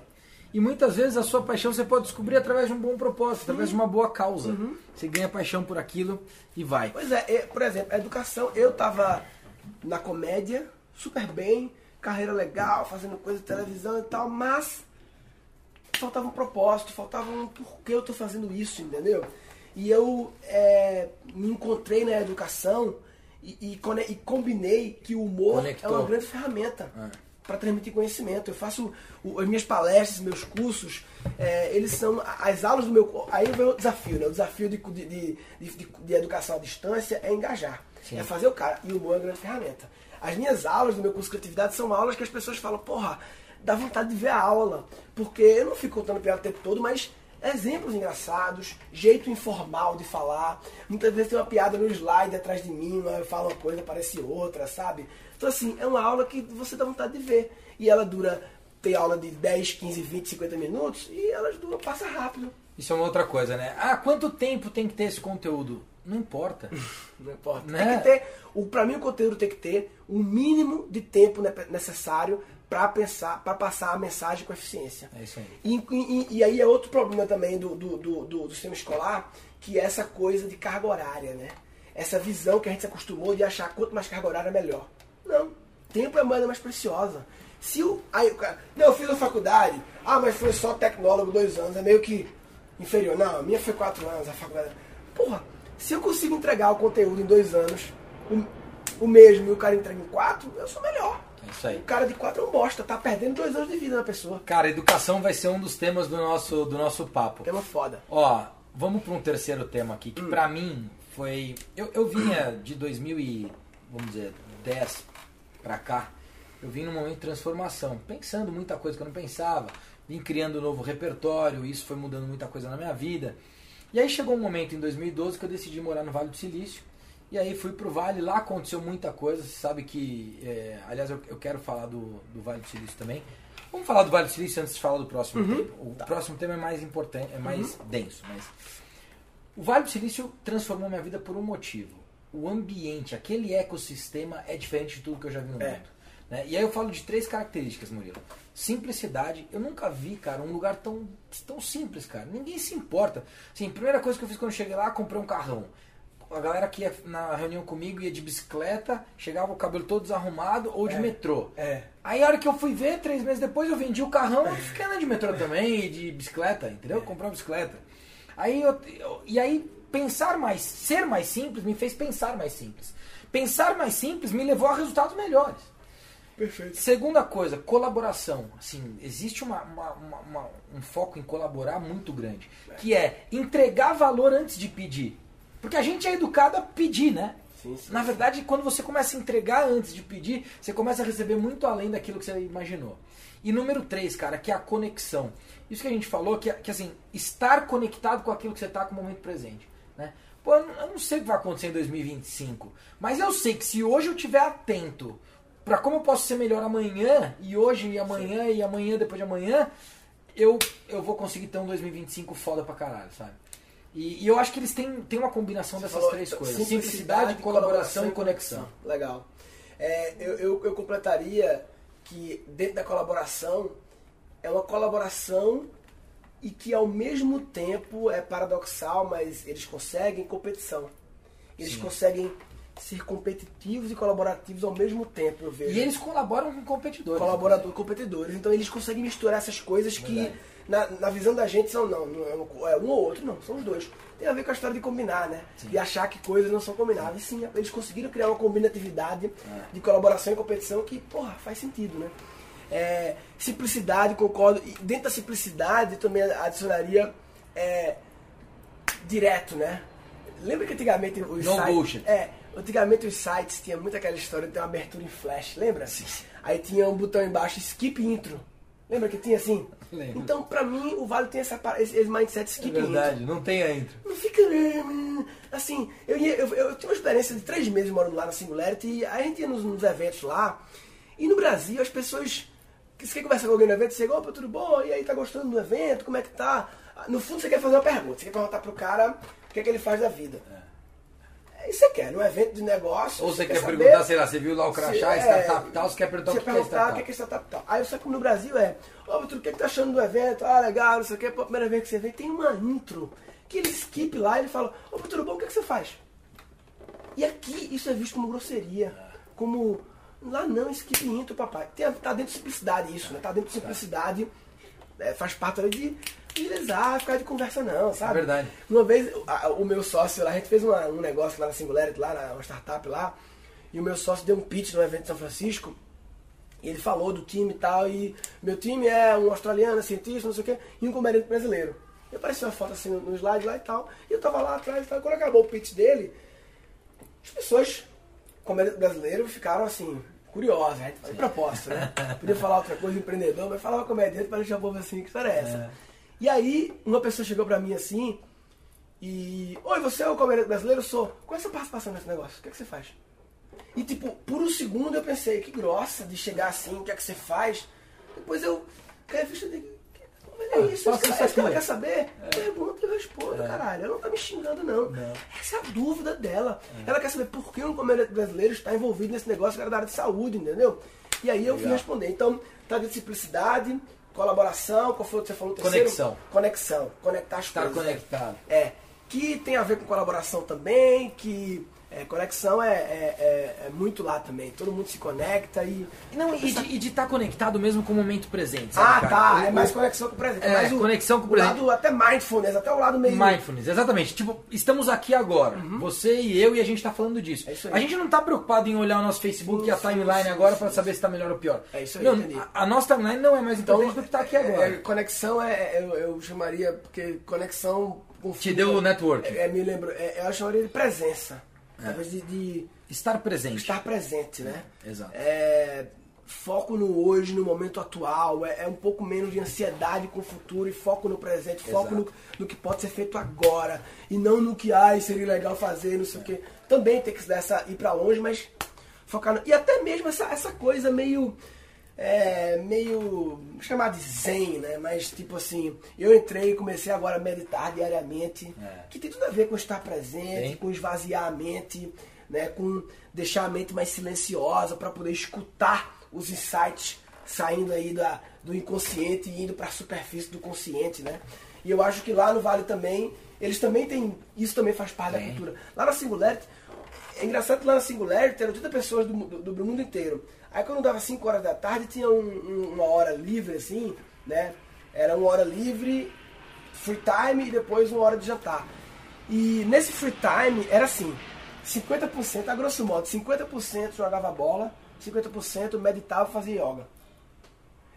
E muitas vezes a sua paixão você pode descobrir através de um bom propósito, através de uma boa causa. Você ganha paixão por aquilo e vai. Pois é, e, por exemplo, a educação, eu tava na comédia, super bem, carreira legal, fazendo coisa de televisão e tal, mas faltava um propósito, faltava um porquê eu tô fazendo isso, entendeu? E eu é, me encontrei na educação e, e, e combinei que o humor Conectou. é uma grande ferramenta. É para transmitir conhecimento. Eu faço o, as minhas palestras, meus cursos, é, eles são as aulas do meu. Aí vem o desafio, né? O desafio de, de, de, de, de educação à distância é engajar, Sim. é fazer o cara. E o humor é uma grande ferramenta. As minhas aulas do meu curso de criatividade são aulas que as pessoas falam, porra, dá vontade de ver a aula, porque eu não fico contando piada o tempo todo, mas exemplos engraçados, jeito informal de falar. Muitas vezes tem uma piada no slide atrás de mim, eu falo uma coisa, aparece outra, sabe? Então, assim, é uma aula que você dá vontade de ver. E ela dura, tem aula de 10, 15, 20, 50 minutos e elas duram, passa rápido. Isso é uma outra coisa, né? Ah, quanto tempo tem que ter esse conteúdo? Não importa. Não importa. Né? Tem que ter, o, pra mim o conteúdo tem que ter o mínimo de tempo necessário para pensar, para passar a mensagem com eficiência. É isso aí. E, e, e aí é outro problema também do, do, do, do, sistema escolar, que é essa coisa de carga horária, né? Essa visão que a gente se acostumou de achar quanto mais carga horária melhor. Não. Tempo é a moeda mais preciosa. Se o. Aí, não, eu fiz a faculdade. Ah, mas foi só tecnólogo dois anos. É meio que inferior. Não, a minha foi quatro anos, a faculdade. Porra, se eu consigo entregar o conteúdo em dois anos, o, o mesmo, e o cara entrega em quatro, eu sou melhor. Isso aí. O cara de quatro é um bosta, tá perdendo dois anos de vida na pessoa. Cara, educação vai ser um dos temas do nosso, do nosso papo. Tema foda. Ó, vamos para um terceiro tema aqui, que hum. pra mim foi. Eu, eu vinha de 2000 e. Vamos dizer, 10 para cá, eu vim num momento de transformação, pensando muita coisa que eu não pensava, vim criando um novo repertório, isso foi mudando muita coisa na minha vida. E aí chegou um momento em 2012 que eu decidi morar no Vale do Silício. E aí fui pro Vale, lá aconteceu muita coisa. Você sabe que. É, aliás, eu, eu, quero falar do, do Vale do Silício também. Vamos falar do Vale do Silício antes de falar do próximo uhum. tema. O tá. próximo tema é mais importante, é mais uhum. denso. Mas o Vale do Silício transformou minha vida por um motivo o ambiente, aquele ecossistema é diferente de tudo que eu já vi no é. mundo. Né? E aí eu falo de três características, Murilo. Simplicidade. Eu nunca vi, cara, um lugar tão, tão simples, cara. Ninguém se importa. Assim, a primeira coisa que eu fiz quando cheguei lá, comprei um carrão. A galera que ia na reunião comigo ia de bicicleta, chegava o cabelo todo desarrumado ou de é, metrô. É. Aí a hora que eu fui ver, três meses depois, eu vendi o carrão e fiquei andando de metrô também, e de bicicleta, entendeu? É. Comprei uma bicicleta. Aí eu, eu, e aí pensar mais, ser mais simples me fez pensar mais simples. Pensar mais simples me levou a resultados melhores. Perfeito. Segunda coisa, colaboração. Assim, existe uma, uma, uma, um foco em colaborar muito grande, que é entregar valor antes de pedir. Porque a gente é educado a pedir, né? Sim, sim, Na verdade, quando você começa a entregar antes de pedir, você começa a receber muito além daquilo que você imaginou. E número três, cara, que é a conexão. Isso que a gente falou, que, que assim, estar conectado com aquilo que você está com o momento presente. Né? Pô, eu não sei o que vai acontecer em 2025, mas eu sei que se hoje eu estiver atento para como eu posso ser melhor amanhã, e hoje e amanhã Sim. e amanhã depois de amanhã, eu, eu vou conseguir ter um 2025 foda pra caralho, sabe? E, e eu acho que eles têm, têm uma combinação Você dessas falou, três coisas: simplicidade, colaboração, e conexão. Legal. É, eu, eu, eu completaria que dentro da colaboração é uma colaboração e que ao mesmo tempo é paradoxal, mas eles conseguem competição. Eles Sim. conseguem ser competitivos e colaborativos ao mesmo tempo, eu vejo. E eles colaboram com competidores. Colaboradores, competidores. Então eles conseguem misturar essas coisas que na, na, visão da gente são não, não é um ou outro, não, são os dois. Tem a ver com a história de combinar, né? Sim. De achar que coisas não são combináveis. Sim, eles conseguiram criar uma combinatividade é. de colaboração e competição que, porra, faz sentido, né? É, simplicidade, concordo. E dentro da simplicidade também adicionaria é, direto, né? Lembra que antigamente os no sites. Bullshit. É, antigamente os sites tinha muito aquela história de ter uma abertura em flash, lembra? Sim. Aí tinha um botão embaixo, skip intro. Lembra que tinha assim? Lembro. Então, pra mim, o Vale tem essa, esse, esse mindset skip é verdade, intro. não tem a intro. Não fica. Né, assim, eu, ia, eu, eu, eu tive uma experiência de três meses morando lá na Singularity e a gente ia nos, nos eventos lá. E no Brasil, as pessoas você quer conversar com alguém no evento, você chega, opa, tudo bom? E aí, tá gostando do evento? Como é que tá? No fundo, você quer fazer uma pergunta. Você quer perguntar pro cara o que é que ele faz da vida. É. Isso você quer, num evento de negócio. Ou você, quer, quer saber, perguntar, sei lá, você viu lá o crachá, se, startup é, tal, você quer perguntar você o que, é startup. o que é startup tal. Aí você como no Brasil é, ô, Vitor, o que, é que tá achando do evento? Ah, legal, não sei o que, pô, primeira vez que você vem, tem uma intro. Que ele skip lá e ele fala, ô, tudo bom, o que, é que você faz? E aqui isso é visto como grosseria, como Lá não, skip intro, papai. Tem, tá dentro de simplicidade isso, né? Tá dentro de simplicidade é, faz parte ali de agilizar, ficar de conversa não, sabe? É verdade. Uma vez, a- o meu sócio lá, a gente fez uma- um negócio lá na Singularity, lá na uma startup lá, e o meu sócio deu um pitch no evento de São Francisco, e ele falou do time e tal, e meu time é um australiano, cientista, não sei o quê, e um comediante brasileiro. E apareceu uma foto assim no, slide lá e tal, e eu tava lá atrás e tal, quando acabou o pitch dele, as pessoas, comediante brasileiro, ficaram assim, curiosas, a gente faz proposta, né? Podia falar outra coisa, empreendedor, mas falava comediante para deixar o povo assim, que história é essa? É. E aí, uma pessoa chegou pra mim assim, e. Oi, você é o comediante brasileiro? Eu sou. Qual é a sua participação nesse negócio? O que, é que você faz? E tipo, por um segundo eu pensei, que grossa de chegar assim, o que é que você faz? Depois eu caí a ficha de. Mas é isso, faça isso, isso é isso que ela aqui. quer saber? Pergunta e eu respondo, caralho. Ela não tá me xingando, não. Não. Essa é a dúvida dela. Ela quer saber por que um comediante brasileiro está envolvido nesse negócio que era da área de saúde, entendeu? E aí eu fui Legal. responder. Então, tá de simplicidade, colaboração, qual foi o que você falou? terceiro? Conexão. Conexão. Conectar as Estar coisas. conectado. É, que tem a ver com colaboração também, que é, conexão é, é, é- é muito lá também. Todo mundo se conecta e. Não, e de- de estar conectado mesmo com o momento presente, sabe, Ah, cara? tá. O- É mais conexão com o presente. É, mais o, conexão com o o presente. lado até mindfulness, até o lado meio. Mindfulness, exatamente. Tipo, estamos aqui agora. Você e eu e a gente tá falando disso. Uhum. É isso aí. a gente não tá preocupado em olhar o nosso Facebook e a timeline sim, agora sim. saber se tá melhor ou pior. É isso aí, Não, a, a nossa timeline não é mais importante do que tá aqui é, agora. é, conexão é, eu, eu chamaria, porque conexão. com Te deu o network. É, me lembro, eu chamaria de presença. Talvez de, de Estar presente. estar presente, né? Exato. É, foco no hoje, no momento atual, é, é um pouco menos de ansiedade com o futuro e foco no presente, foco no, no que pode ser feito agora e não no que ai, seria legal fazer, não sei o quê. Também tem que dar essa, ir pra longe, mas focar no, E até mesmo essa, essa coisa meio. É, meio. chamar de zen, né? Mas tipo assim, eu entrei e comecei agora a meditar diariamente, É. que tem tudo a ver com estar presente, Tem. com esvaziar a mente, né, com deixar a mente mais silenciosa para poder escutar os insights saindo aí da, do inconsciente e indo para a superfície do consciente, né? E eu acho que lá no Vale também, eles também têm, isso também faz parte da Tem. cultura. Lá na Singularity, é engraçado que lá na Singularity eram 80 pessoas do, do, do mundo inteiro. Aí quando dava 5 horas da tarde, tinha um- um- uma hora livre assim, né? Era uma hora livre, free time e depois uma hora de jantar. E nesse free time era assim, 50%, a grosso modo, 50% jogava bola, 50% meditava e fazia yoga.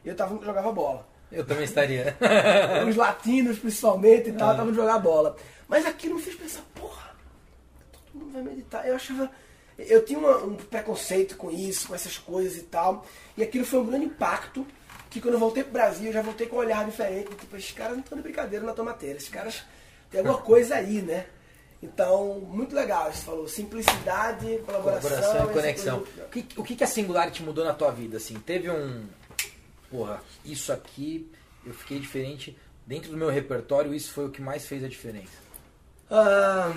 Eu tava jogava bola. Eu também estaria. Os latinos, principalmente, e tal, estavam de jogar bola. Mas aquilo me fez pensar, porra, todo mundo vai meditar. Eu achava. Eu tinha uma- um preconceito com isso, com essas coisas e tal. E aquilo foi um grande impacto. Que quando eu voltei pro Brasil, eu já voltei com um olhar diferente. Tipo, esses caras não estão de brincadeira na tomateira. Esses caras têm alguma coisa aí, né? Então, muito legal. Você falou simplicidade, colaboração, Colaboração e conexão. O que, o que a Singularity mudou na tua vida? Assim, teve um. Porra, isso aqui eu fiquei diferente. Dentro do meu repertório, isso foi o que mais fez a diferença. Ah,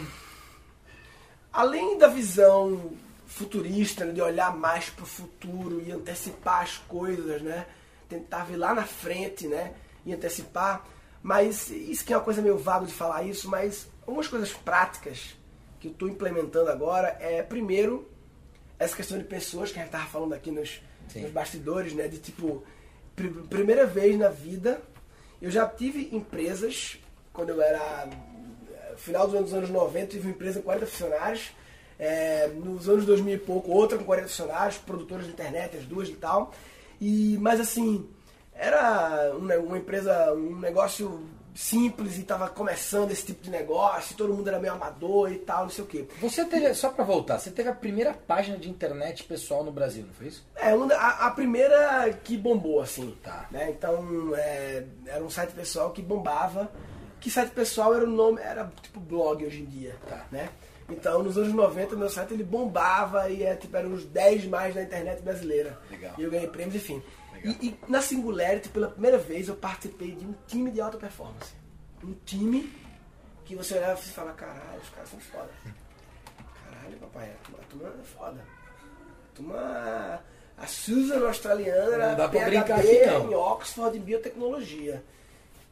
além da visão futurista, né, de olhar mais para o futuro e antecipar as coisas, né? Tentar ver lá na frente, né? E antecipar. Mas isso que é uma coisa meio vago de falar isso, mas algumas coisas práticas que eu estou implementando agora é, primeiro, essa questão de pessoas que a gente estava falando aqui nos, nos bastidores, né? De tipo, pri- primeira vez na vida, eu já tive empresas, quando eu era final dos anos, anos 90, tive uma empresa com 40 funcionários. eh, nos anos 2000 e pouco, outra com 40 funcionários, produtoras de internet, as duas e tal. E, mas assim, era um ne- uma empresa, um negócio simples e estava começando esse tipo de negócio, todo mundo era meio amador e tal, não sei o quê. Você teve, só pra voltar, você teve a primeira página de internet pessoal no Brasil, não foi isso? É, uma a, a primeira que bombou, assim. Tá. Né? Então, é, era um site pessoal que bombava. Que site pessoal era o nome, era tipo blog hoje em dia. Tá. Né? Então, nos anos 90, meu site ele bombava e é, tipo, eram os 10 mais da internet brasileira. Legal. E eu ganhei prêmios, enfim. E, e na Singularity, pela primeira vez, eu participei de um time de alta performance. Um time que você olhava e fala, caralho, os caras são foda. Caralho, papai, a turma, é foda. A turma. A Susan australiana era Não dá pra PhD brincar aqui, não. em Oxford em biotecnologia.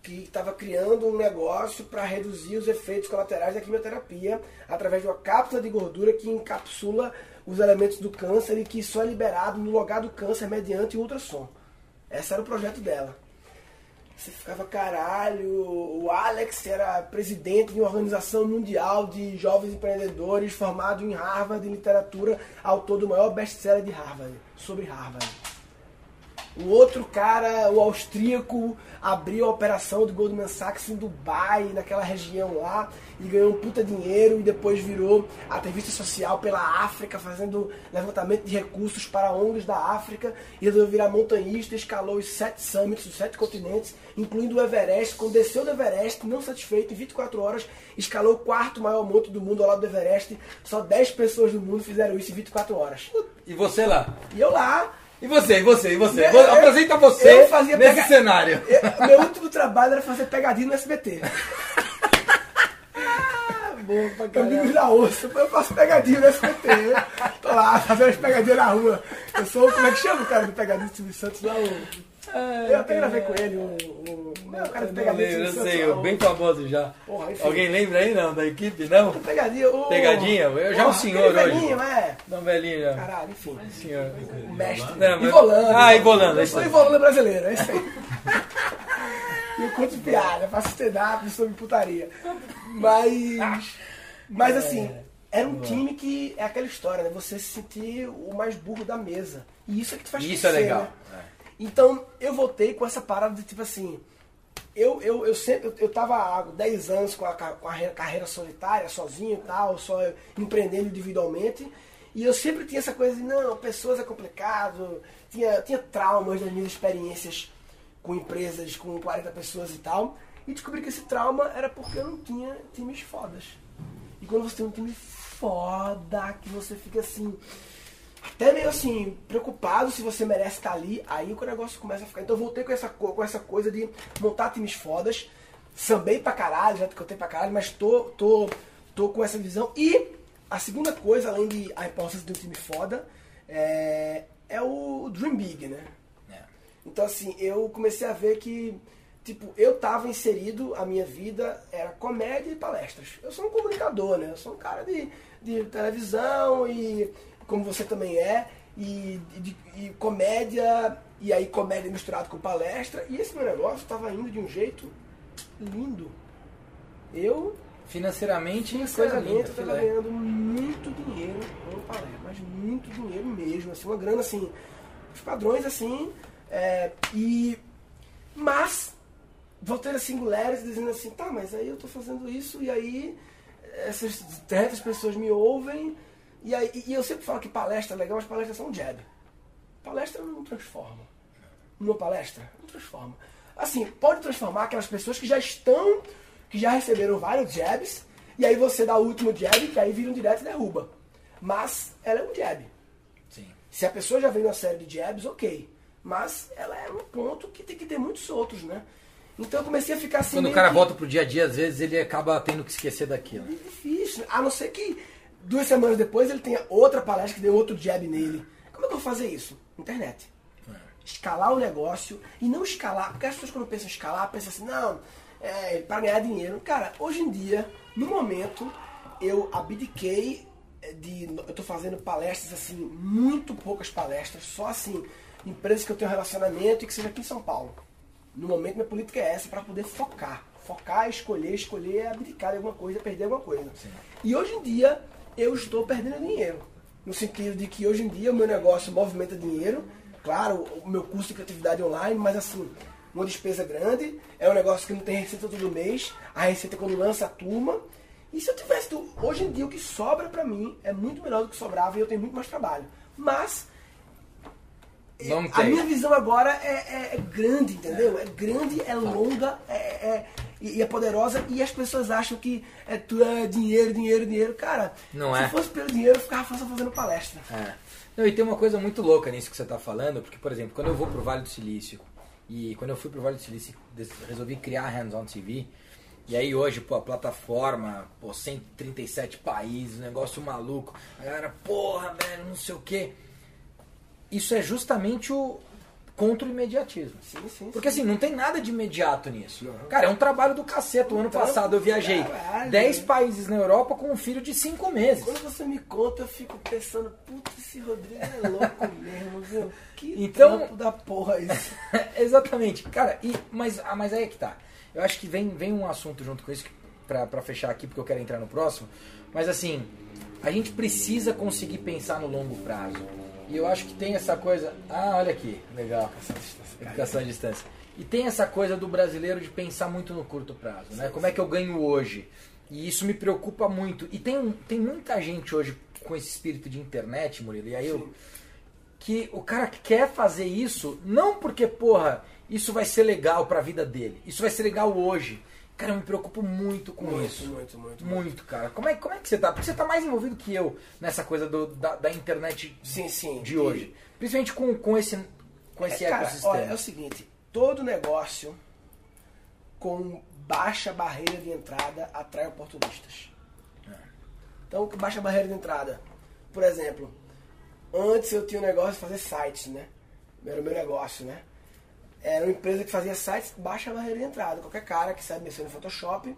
Que estava criando um negócio para reduzir os efeitos colaterais da quimioterapia através de uma cápsula de gordura que encapsula os elementos do câncer e que só é liberado no lugar do câncer mediante ultrassom. Esse era o projeto dela. Você ficava, caralho, o Alex era presidente de uma organização mundial de jovens empreendedores formado em Harvard em literatura, autor do maior best-seller de Harvard, sobre Harvard. O outro cara, o austríaco, abriu a operação do Goldman Sachs em Dubai, naquela região lá, e ganhou um puta dinheiro e depois virou ativista social pela África, fazendo levantamento de recursos para ONGs da África, e resolveu virar montanhista, escalou os sete summits dos sete continentes, incluindo o Everest. Quando desceu do Everest, não satisfeito, em 24 horas, escalou o quarto maior monte do mundo ao lado do Everest. Só 10 pessoas do mundo fizeram isso em 24 horas. E você lá? E eu lá, E você, e você, e você? Eu- eu- Apresenta você nesse pega- cenário. Eu- meu último trabalho era fazer pegadinha no SBT. Bom pra Amigos da osso, eu faço pegadinha no SBT. né? Tô lá fazendo as pegadinhas na rua. Eu sou, como é que chama o cara do pegadinho do Silvio Santos lá? O... Eu até gravei com ele, o, o, não, o cara do Eu pegadinha do lembro, eu sei, eu o- bem famoso já. Porra, enfim. Alguém lembra aí não, da equipe, não? Pegadinha, o... Pegadinha? Eu já um Porra, senhor hoje. velhinho, é. Não, velhinho já. Caralho, enfim. Senhor. O mestre. Não, mas- Ivolando. Ah, Ivolando, é Eu sou. Ivolando brasileiro, é isso aí. E eu conto piada, faço stand-up sobre putaria. Mas. Mas assim, era um time que é aquela história, né? Você se sentir o mais burro da mesa. E isso é que te faz Isso é crescer, legal. né? Então, eu voltei com essa parada de tipo assim. Eu, eu, eu sempre, eu, eu tava há 10 anos com a, com a carreira, solitária, sozinho e tal, só empreendendo individualmente. E eu sempre tinha essa coisa de, não, pessoas é complicado. Tinha, tinha traumas das minhas experiências com empresas com 40 pessoas e tal. E descobri que esse trauma era porque eu não tinha times fodas. E quando você tem um time foda, que você fica assim, até meio assim, preocupado se você merece estar ali, aí o negócio começa a ficar. Então eu voltei com essa, co- com essa coisa de montar times fodas, sambei pra caralho, já cantei pra caralho, mas tô, tô, tô com essa visão. E a segunda coisa, além de a importância de um time foda, é, é o Dream Big, né? É. Então, assim, eu comecei a ver que, tipo, eu tava inserido, a minha vida era comédia e palestras. Eu sou um comunicador, né? Eu sou um cara de, de televisão e, como você também é, e, de- e comédia, e aí comédia misturado com palestra. E esse meu negócio tava indo de um jeito lindo. Eu, Financeiramente, coisa sinceramente, linda. eu tava ganhando muito dinheiro com palestra, mas muito dinheiro mesmo, assim, uma grana assim, os padrões assim, é, e mas voltei a singulares dizendo assim, tá, mas aí eu tô fazendo isso e aí essas 300 pessoas me ouvem e, aí, e eu sempre falo que palestra é legal, mas palestras são um jab. Palestra não transforma. Numa palestra, não transforma. Assim, pode transformar aquelas pessoas que já estão, que já receberam vários jabs, e aí você dá o último jab, que aí vira um direto e derruba. Mas ela é um jab. Sim. Se a pessoa já vem uma série de jabs, ok. Mas ela é um ponto que tem que ter muitos outros, né? Então eu comecei a ficar assim. Quando o cara que- volta pro dia a dia, às vezes ele acaba tendo que esquecer daquilo. é difícil. A não ser que duas semanas depois ele tenha outra palestra que dê outro jab nele. Como é que eu vou fazer isso? Internet. Escalar o negócio e não escalar. Porque as pessoas quando pensam em escalar, pensam assim, não, é para ganhar dinheiro. Cara, hoje em dia, no momento, eu abdiquei de. Eu tô fazendo palestras assim, muito poucas palestras, só assim, empresas que eu tenho relacionamento e que seja aqui em São Paulo. No momento, minha política é essa, para poder focar. Focar, escolher, escolher é abdicar de alguma coisa, perder alguma coisa. E hoje em dia, eu estou perdendo dinheiro. No sentido de que hoje em dia o meu negócio movimenta dinheiro. Claro, o meu curso de criatividade online, mas assim, uma despesa grande. É um negócio que não tem receita todo mês. A receita é quando lança a turma. E se eu tivesse. Hoje em dia, o que sobra pra mim é muito melhor do que sobrava e eu tenho muito mais trabalho. Mas Não a minha visão agora é, é- é grande, entendeu? É grande, é longa, é, é- e e é poderosa. E as pessoas acham que é, tu é dinheiro, dinheiro, dinheiro. Cara, Não se é. fosse pelo dinheiro, eu ficava só fazendo palestra. É. Não, e tem uma coisa muito louca nisso que você está falando, porque, por exemplo, quando eu vou pro Vale do Silício, e quando eu fui pro Vale do Silício, resolvi criar a Hands On TV, e aí hoje, pô, a plataforma, pô, 137 países, negócio maluco, a galera, porra, velho, não sei o quê. Isso é justamente o contra o imediatismo. Sim, sim. Porque sim. assim, não tem nada de imediato nisso. Não. Cara, é um trabalho do cacete. O ano Trampo passado eu viajei caralho, 10 né? países na Europa com um filho de 5 meses. Quando você me conta, eu fico pensando, puta, esse Rodrigo é louco mesmo, viu? Que Então- da porra isso. Exatamente. Cara, e, mas, ah, mas aí é que tá. Eu acho que vem, vem um assunto junto com isso pra, pra fechar aqui, porque eu quero entrar no próximo. Mas assim, a gente precisa conseguir pensar no longo prazo. E eu acho que tem essa coisa. Ah, olha aqui, legal. Educação à distância. E tem essa coisa do brasileiro de pensar muito no curto prazo, né? Como é que eu ganho hoje? E isso me preocupa muito. E tem, tem muita gente hoje com esse espírito de internet, Murilo, e aí eu, que o cara quer fazer isso não porque, porra, isso vai ser legal pra vida dele. Isso vai ser legal hoje. Cara, eu me preocupo muito com Muito, isso. muito, muito, Muito, cara. Como é, como é que você tá? Porque você tá mais envolvido que eu nessa coisa do- da, da internet Sim, sim. de hoje. Principalmente com, com esse, com esse É, cara, ecossistema. olha, é o seguinte, todo negócio com baixa barreira de entrada atrai oportunistas. Então, que baixa barreira de entrada. Por exemplo, antes eu tinha um negócio de fazer sites, né? Era o meu negócio, né? Era uma empresa que fazia sites baixa barreira de entrada. Qualquer cara que sabe mexer no Photoshop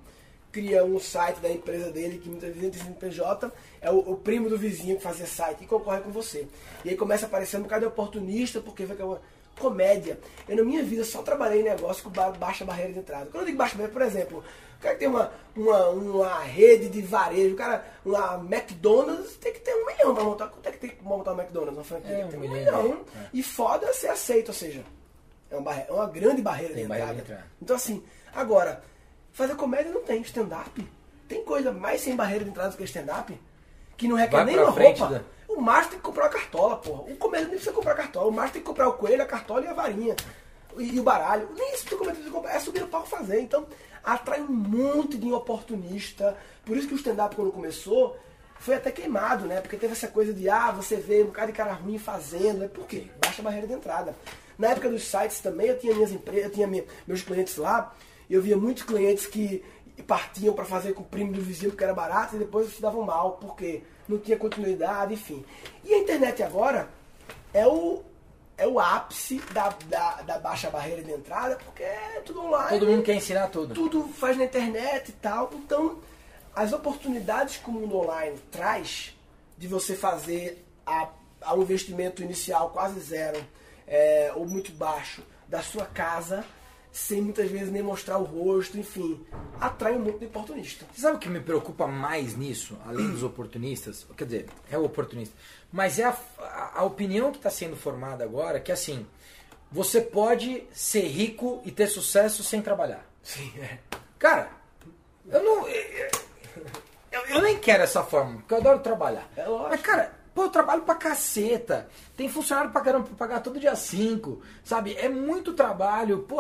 cria um site da empresa dele, que muitas vezes tem CNPJ, é o, o primo do vizinho que fazia site e concorre com você. E aí começa a aparecer um bocado de oportunista, porque vai que é uma comédia. Eu na minha vida só trabalhei em negócio com ba- baixa barreira de entrada. Quando eu digo baixa barreira, por exemplo, o cara que tem uma, uma, uma rede de varejo, o cara, uma McDonald's, tem que ter um milhão pra montar. Quanto é que tem que montar um McDonald's? Uma franquia? É, Tem que um ter um milhão. é. E foda ser aceito, ou seja, é barre- é uma grande barreira, de, barreira entrada. de entrada. Então assim, agora, fazer comédia não tem, stand-up. Tem coisa mais sem barreira de entrada do que stand-up? Que não requer Vai nem uma roupa. da- O macho tem que comprar uma cartola, porra. O comédia nem precisa comprar cartola. O macho tem que comprar o coelho, a cartola e a varinha. E, e o baralho. Nem isso que o comédia precisa comprar. É subir no palco fazer. Então, atrai um monte de oportunista. Por isso que o stand-up, quando começou, foi até queimado, né? Porque teve essa coisa de, ah, você vê um cara de cara ruim fazendo. Por quê? Baixa a barreira de entrada. Na época dos sites também, eu tinha minhas empresas, eu tinha minha- meus clientes lá. E eu via muitos clientes que partiam para fazer com o primo do vizinho porque era barato e depois se davam mal, porque não tinha continuidade, enfim. E a internet agora é o, é o ápice da, da, da baixa barreira de entrada, porque é tudo online. Todo mundo quer ensinar tudo. Tudo faz na internet e tal. Então, as oportunidades que o mundo online traz de você fazer a, a um investimento inicial quase zero é, ou muito baixo da sua casa, sem muitas vezes nem mostrar o rosto, enfim, atrai um monte de oportunista. Você sabe o que me preocupa mais nisso, além dos oportunistas? Quer dizer, é o oportunista. Mas é a, a- a opinião que está sendo formada agora, que assim, você pode ser rico e ter sucesso sem trabalhar. Sim, é. Cara, eu não. Eu, eu nem quero essa forma, porque eu adoro trabalhar. É lógico. Mas, cara, pô, eu trabalho pra caceta. Tem funcionário pra caramba pra pagar todo dia 5. Sabe? É muito trabalho. Pô,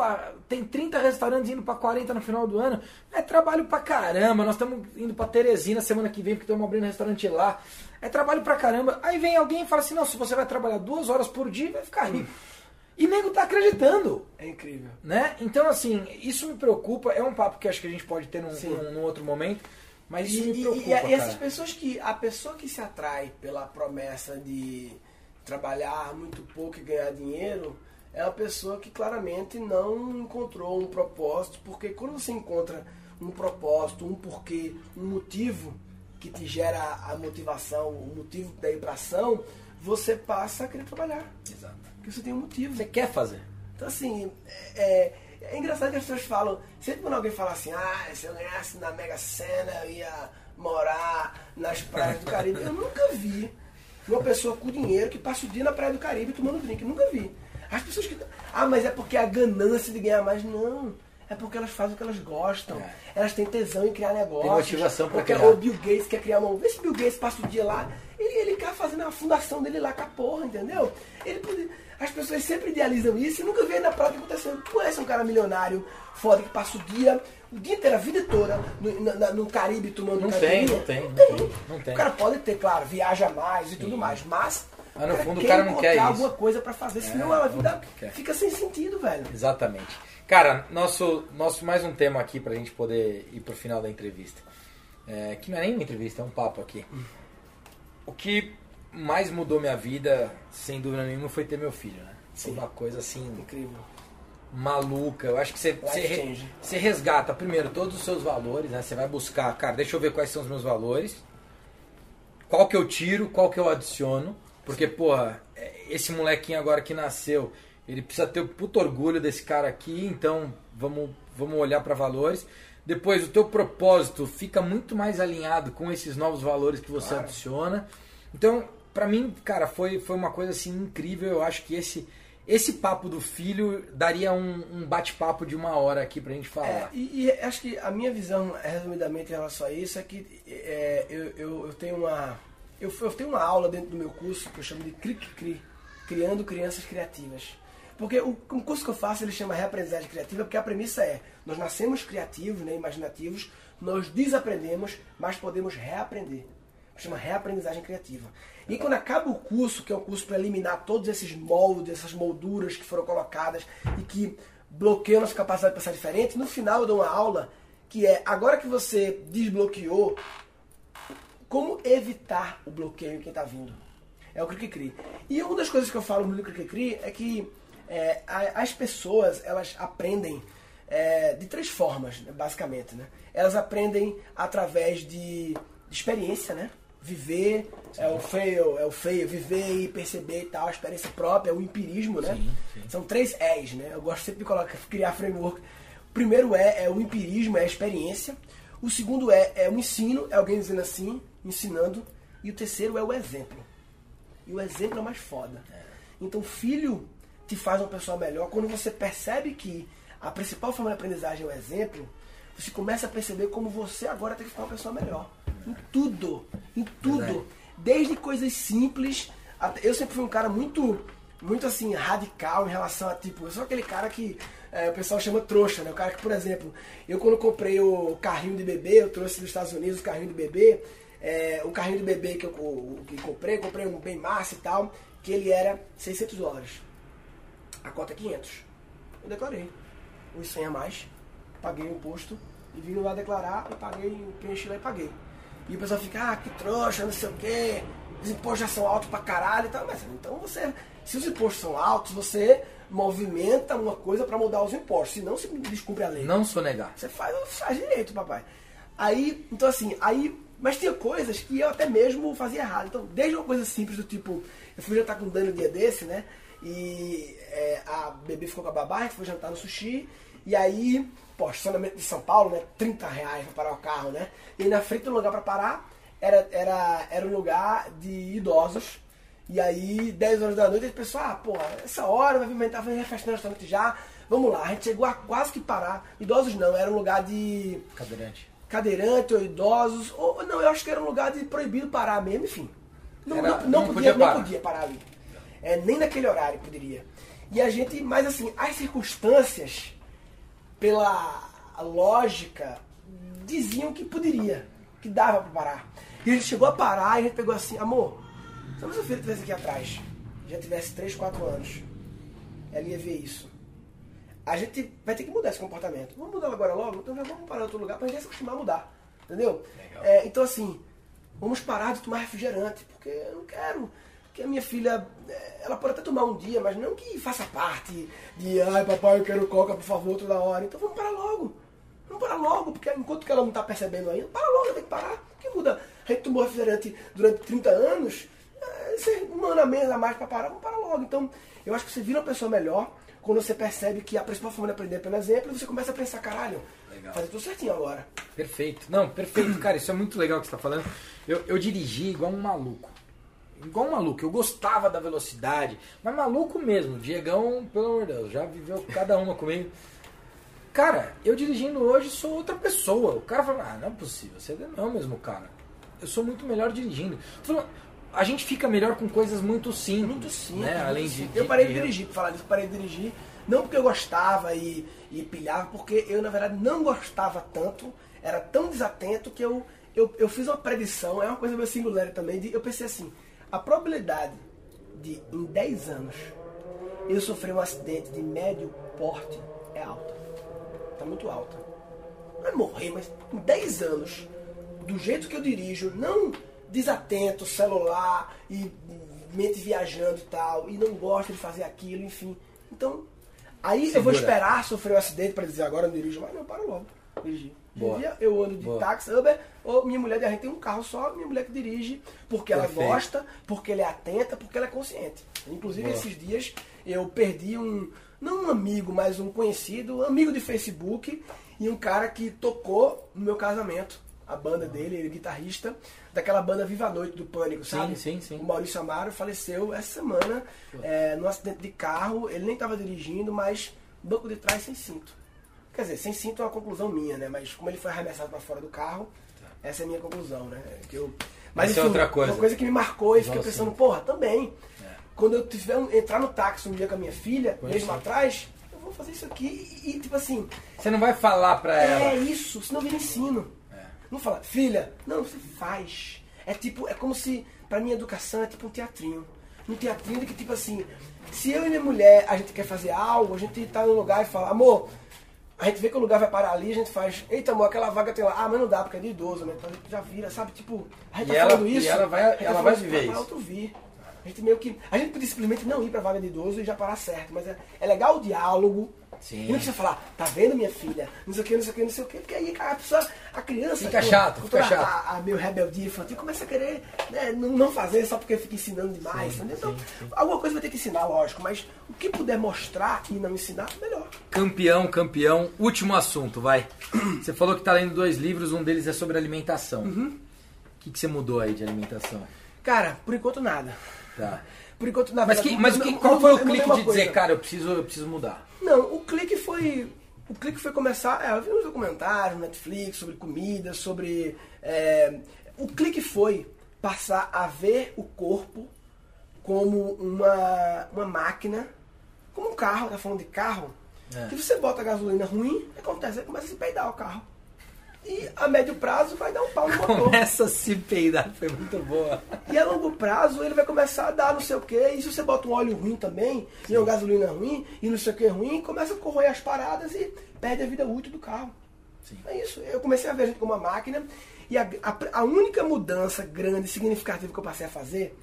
tem 30 restaurantes indo pra 40 no final do ano. É trabalho pra caramba. Nós estamos indo pra Teresina semana que vem, porque estamos abrindo restaurante lá. É trabalho pra caramba. Aí vem alguém e fala assim: não, se você vai trabalhar duas horas por dia, vai ficar rico. E nego tá acreditando É incrível. né? Então, assim, isso me preocupa. É um papo que acho que a gente pode ter num, num, num outro momento, mas E, isso me e- preocupa, e a- e essas cara. pessoas que. A pessoa que se atrai pela promessa de trabalhar muito pouco e ganhar dinheiro é uma pessoa que claramente não encontrou um propósito, porque quando você encontra um propósito, um porquê, um motivo que te gera a motivação, o motivo da vibração, você passa a querer trabalhar. Exato. Porque você tem um motivo. Você quer fazer? Então, assim, é, é engraçado que as pessoas falam, sempre quando alguém fala assim, ah, se eu ganhasse na Mega Sena, eu ia morar nas praias do Caribe. Eu nunca vi uma pessoa com dinheiro que passa o dia na praia do Caribe tomando drink. Eu nunca vi. As pessoas que. Ah, mas é porque a ganância de ganhar mais. Não. É porque elas fazem o que elas gostam. É. Elas têm tesão em criar negócios. Tem motivação porque criar. O Bill Gates quer criar uma. Vê se Bill Gates passa o dia lá. Ele, ele quer fazer a fundação dele lá com a porra, entendeu? Ele As pessoas sempre idealizam isso e nunca vê na prática acontecendo. Tu conhece um cara milionário, foda, que passa o dia, o dia inteiro, a vida toda, no, na- no Caribe tomando Não tem, não tem, não tem, não tem. O cara pode ter, claro, viaja mais e tudo mais, mas. Mas, no fundo, o cara não quer isso. alguma coisa pra fazer, senão É, a vida fica sem sentido, velho. Exatamente. Cara, nosso, nosso mais um tema aqui pra gente poder ir pro final da entrevista. É, que não é nem uma entrevista, é um papo aqui. O que mais mudou minha vida, sem dúvida nenhuma, foi ter meu filho, né? Foi Sim. uma coisa assim Incrível. maluca. Eu acho que você, você, você resgata primeiro todos os seus valores, né? Você vai buscar, cara, deixa eu ver quais são os meus valores, qual que eu tiro, qual que eu adiciono, Porque, porra, é, esse molequinho agora que nasceu, ele precisa ter o puto orgulho desse cara aqui, então vamos, vamos olhar para valores. Depois, o teu propósito fica muito mais alinhado com esses novos valores que você claro. adiciona. Então, para mim, cara, foi, foi uma coisa assim incrível. Eu acho que esse esse papo do filho daria um, um bate-papo de uma hora aqui pra gente falar. É, e, e, acho que a minha visão, resumidamente, em relação a isso, é que é, eu, eu, eu, tenho uma. Eu, eu, tenho uma aula dentro do meu curso que eu chamo de CRIC CRI, Criando Crianças Criativas. Porque o, o curso que eu faço ele chama Reaprendizagem Criativa, porque a premissa é: nós nascemos criativos, né, imaginativos, nós desaprendemos, mas podemos reaprender. Chama Reaprendizagem Criativa. E quando acaba o curso, que é um curso para eliminar todos esses moldes, essas molduras que foram colocadas e que bloqueiam nossa capacidade de pensar diferente, no final eu dou uma aula que é, agora que você desbloqueou, como evitar o bloqueio que está vindo. É o Cri-Cri. E uma das coisas que eu falo no livro Cri-Cri é que é, as pessoas, elas aprendem é, de três formas, basicamente. Né? Elas aprendem através de experiência, né? Viver, é o feio, é o feio, viver e perceber e tal, a experiência própria, o empirismo, né? Sim, sim. São três E's, né? Eu gosto sempre de colocar, criar framework. O primeiro é, é o empirismo, é a experiência. O segundo é, é o ensino, é alguém dizendo assim, ensinando. E o terceiro é o exemplo. E o exemplo é mais foda. É. Então, filho te faz uma pessoa melhor quando você percebe que a principal forma de aprendizagem é o exemplo. Você começa a perceber como você agora tem que ficar uma pessoa melhor. Em tudo. Em tudo. Desde coisas simples. Até, eu sempre fui um cara muito, muito assim, radical em relação a tipo. Eu sou aquele cara que é, o pessoal chama trouxa, né? O cara que, por exemplo, eu quando comprei o carrinho de bebê, eu trouxe dos Estados Unidos o carrinho de bebê. É, o carrinho de bebê que eu que comprei, comprei um bem massa e tal, que ele era 600 dólares. A cota é 500. Eu declarei. Os 100 a mais, paguei o imposto e vim lá declarar, e paguei, preenchi lá e paguei. E o pessoal fica, ah, que trouxa, não sei o quê, os impostos já são altos pra caralho e tal. Mas então você, se os impostos são altos, você movimenta uma coisa para mudar os impostos, senão você descumpre a lei. Não sou negar. Você faz, faz direito, papai. Aí, então assim, aí. Mas tinha coisas que eu até mesmo fazia errado. Então, desde uma coisa simples do tipo, eu fui jantar com o Dani um dia desse, né? E é, a bebê ficou com a babá, a gente foi jantar no sushi, e aí pô, estacionamento de São Paulo, né? 30 reais pra parar o carro, né? E na frente do lugar pra parar era, era, era um lugar de idosos. E aí, 10 horas da noite, a pessoal, ah, pô, essa hora vai vir aumentar, vai festa no restaurante já. Vamos lá, a gente chegou a quase que parar. Idosos não, era um lugar de. Cadeirante. Cadeirante ou idosos. Ou não, eu acho que era um lugar de proibido parar mesmo, enfim. Não, era, não, não, não, podia, podia parar. não podia parar ali. É, nem naquele horário poderia. E a gente, mas assim, as circunstâncias pela lógica, diziam que poderia, que dava para parar. E gente chegou a parar e a gente pegou assim, amor, se a nossa filha estivesse aqui atrás, já tivesse 3, 4 anos, ela ia ver isso. A gente vai ter que mudar esse comportamento. Vamos mudar agora logo? Então já vamos parar em outro lugar para a gente se acostumar a mudar. Entendeu? É, então assim, vamos parar de tomar refrigerante, porque eu não quero que a minha filha, eh, ela pode até tomar um dia, mas não que faça parte de, ai papai, eu quero coca, por favor, toda hora. Então vamos parar logo. Vamos parar logo, porque enquanto que ela não está percebendo ainda, para logo, tem que parar. O que muda? A gente tomou refrigerante durante 30 anos, é, um ano a menos a mais para parar, vamos parar logo. Então, eu acho que você vira uma pessoa melhor quando você percebe que a principal forma de aprender é pelo exemplo, e você começa a pensar, caralho, legal. fazer tudo certinho agora. Perfeito. Não, perfeito, cara, isso é muito legal que você está falando. Eu, eu dirigi igual um maluco igual um maluco. Eu gostava da velocidade, mas maluco mesmo. Diegão, pelo amor de Deus, já viveu cada uma comigo. Cara, eu dirigindo hoje sou outra pessoa. O cara fala, ah, não é possível, você não é o mesmo cara. Eu sou muito melhor dirigindo. A gente fica melhor com coisas muito simples. Muito simples. Né? Além de, de, Eu parei de, de dirigir, pra falar disso, parei de dirigir. Não porque eu gostava e, e pilhava, porque eu, na verdade, não gostava tanto, era tão desatento que eu, eu, eu fiz uma predição, é uma coisa meio singular também, de, eu pensei assim, a probabilidade de, em 10 anos, eu sofrer um acidente de médio porte é alta. Está muito alta. Não é morrer, mas em 10 anos, do jeito que eu dirijo, não desatento, celular e mente viajando e tal, e não gosto de fazer aquilo, enfim. Então, aí Segura. eu vou esperar sofrer um acidente para dizer agora eu dirijo, mas não, para logo. Dirigir. Boa. eu ando de Boa. táxi, Uber, ou minha mulher, a gente tem um carro só, minha mulher que dirige, porque ela Perfeito. gosta, porque ela é atenta, porque ela é consciente. Inclusive, Boa. esses dias eu perdi um, não um amigo, mas um conhecido, amigo de Facebook, e um cara que tocou no meu casamento. A banda dele, ele é guitarrista, daquela banda Viva a Noite do Pânico, Sim, sabe? sim, sim. O Maurício Amaro faleceu essa semana é, num acidente de carro. Ele nem estava dirigindo, mas banco de trás sem cinto. Quer dizer, sem cinto é uma conclusão minha, né? Mas como ele foi arremessado para fora do carro, essa é a minha conclusão, né? Que eu... Mas Essa é outra coisa. Uma coisa que me marcou e fiquei pensando, porra, também. É. Quando eu tiver um- entrar no táxi um dia com a minha filha, Pois mesmo é. atrás, eu vou fazer isso aqui e, tipo assim, Você não vai falar pra ela. é isso, senão vira ensino. É. Não fala, filha, não, você faz. É tipo, é como se, pra minha educação, é tipo um teatrinho. Um teatrinho de que, tipo assim, se eu e minha mulher, a gente quer fazer algo, a gente tá num lugar e fala, amor, a gente vê que o lugar vai parar ali, a gente faz, eita amor, aquela vaga tem lá, ah, mas não dá, porque é de idoso, né? Então a gente já vira, sabe? Tipo, a gente E tá ela- falando e isso. ela vai- gente ela tá vai viver isso. A gente meio que. A gente podia simplesmente não ir pra vaga de idoso e já parar certo, mas é, é legal o diálogo. Sim. E não precisa falar, tá vendo minha filha? Não sei o que, não sei o que, não sei o que, porque aí a pessoa, a criança. Fica com- chato, fica chato. A, a meu rebeldia infantil começa a querer né, não não fazer só porque fica ensinando demais. Sim, entendeu? Então, sim, sim. alguma coisa vai ter que ensinar, lógico, mas o que puder mostrar e não ensinar, melhor. Campeão, campeão. Último assunto, vai. Você falou que tá lendo dois livros, um deles é sobre alimentação. Uhum. O que, que você mudou aí de alimentação? Cara, por enquanto nada. Tá. Por enquanto nada. Mas, que, mas o que- qual não- foi o é clique de dizer, cara, eu preciso, eu preciso mudar? Não, o clique foi. O clique foi começar. É, eu vi uns documentários, Netflix, sobre comida, sobre. é, o clique foi passar a ver o corpo como uma, uma máquina, como um carro, tá falando de carro, É. que você bota gasolina ruim, acontece? Começa a se peidar o carro. E a médio prazo vai dar um pau no motor. Começa a se peidar, foi muito boa. E a longo prazo ele vai começar a dar não sei o que. E se você bota um óleo ruim também, e uma gasolina ruim, e não sei o que ruim, começa a corroer as paradas e perde a vida útil do carro. Sim. É isso. Eu comecei a ver a gente como uma máquina. E a, a, a única mudança grande, significativa que eu passei a fazer,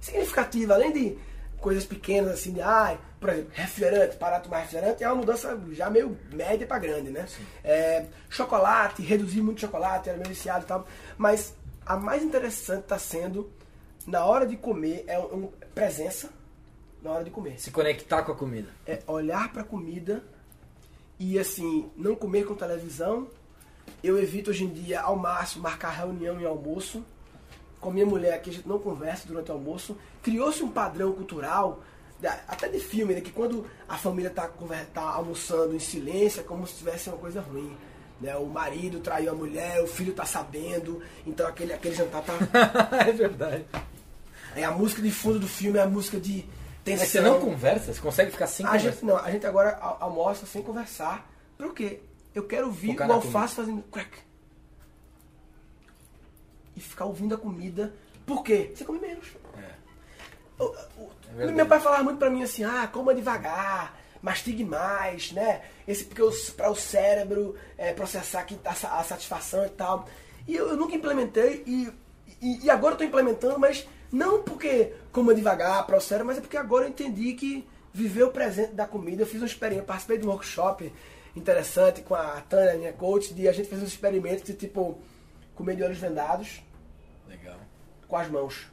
significativa, além de coisas pequenas assim, de, ai, por exemplo, refrigerante, parar de tomar refrigerante, é uma mudança já meio média pra grande, né? É, chocolate, reduzir muito chocolate, era meio viciado e tal. Mas a mais interessante está sendo, na hora de comer, é um, presença na hora de comer Se conectar com a comida. é olhar para a comida e assim, não comer com televisão. Eu evito hoje em dia ao máximo marcar reunião e almoço. Com minha mulher aqui a gente não conversa durante o almoço. Criou-se um padrão cultural, até de filme, né, que quando a família está tá almoçando em silêncio é como se tivesse uma coisa ruim. Né? O marido traiu a mulher, o filho está sabendo, então aquele, aquele jantar tá. é verdade. É a música de fundo do filme, é a música de tensão. Mas você não conversa? Você consegue ficar sem A conversa? gente, não, a gente agora al- almoça sem conversar. Por quê? Eu quero ouvir Focar o alface fazendo crack. E ficar ouvindo a comida. Por quê? Você come menos. É. Verdade. meu pai falava muito pra mim assim, ah, coma devagar, mastigue mais, né? Esse, porque para o cérebro é, processar aqui a, a satisfação e tal. E eu, eu nunca implementei e, e, e agora eu tô implementando, mas não porque coma devagar para o cérebro, mas é porque agora eu entendi que viver o presente da comida, eu fiz uma experiência, participei de um workshop interessante com a Tânia, minha coach, de a gente fez um experimento de tipo comer de olhos vendados Legal. com as mãos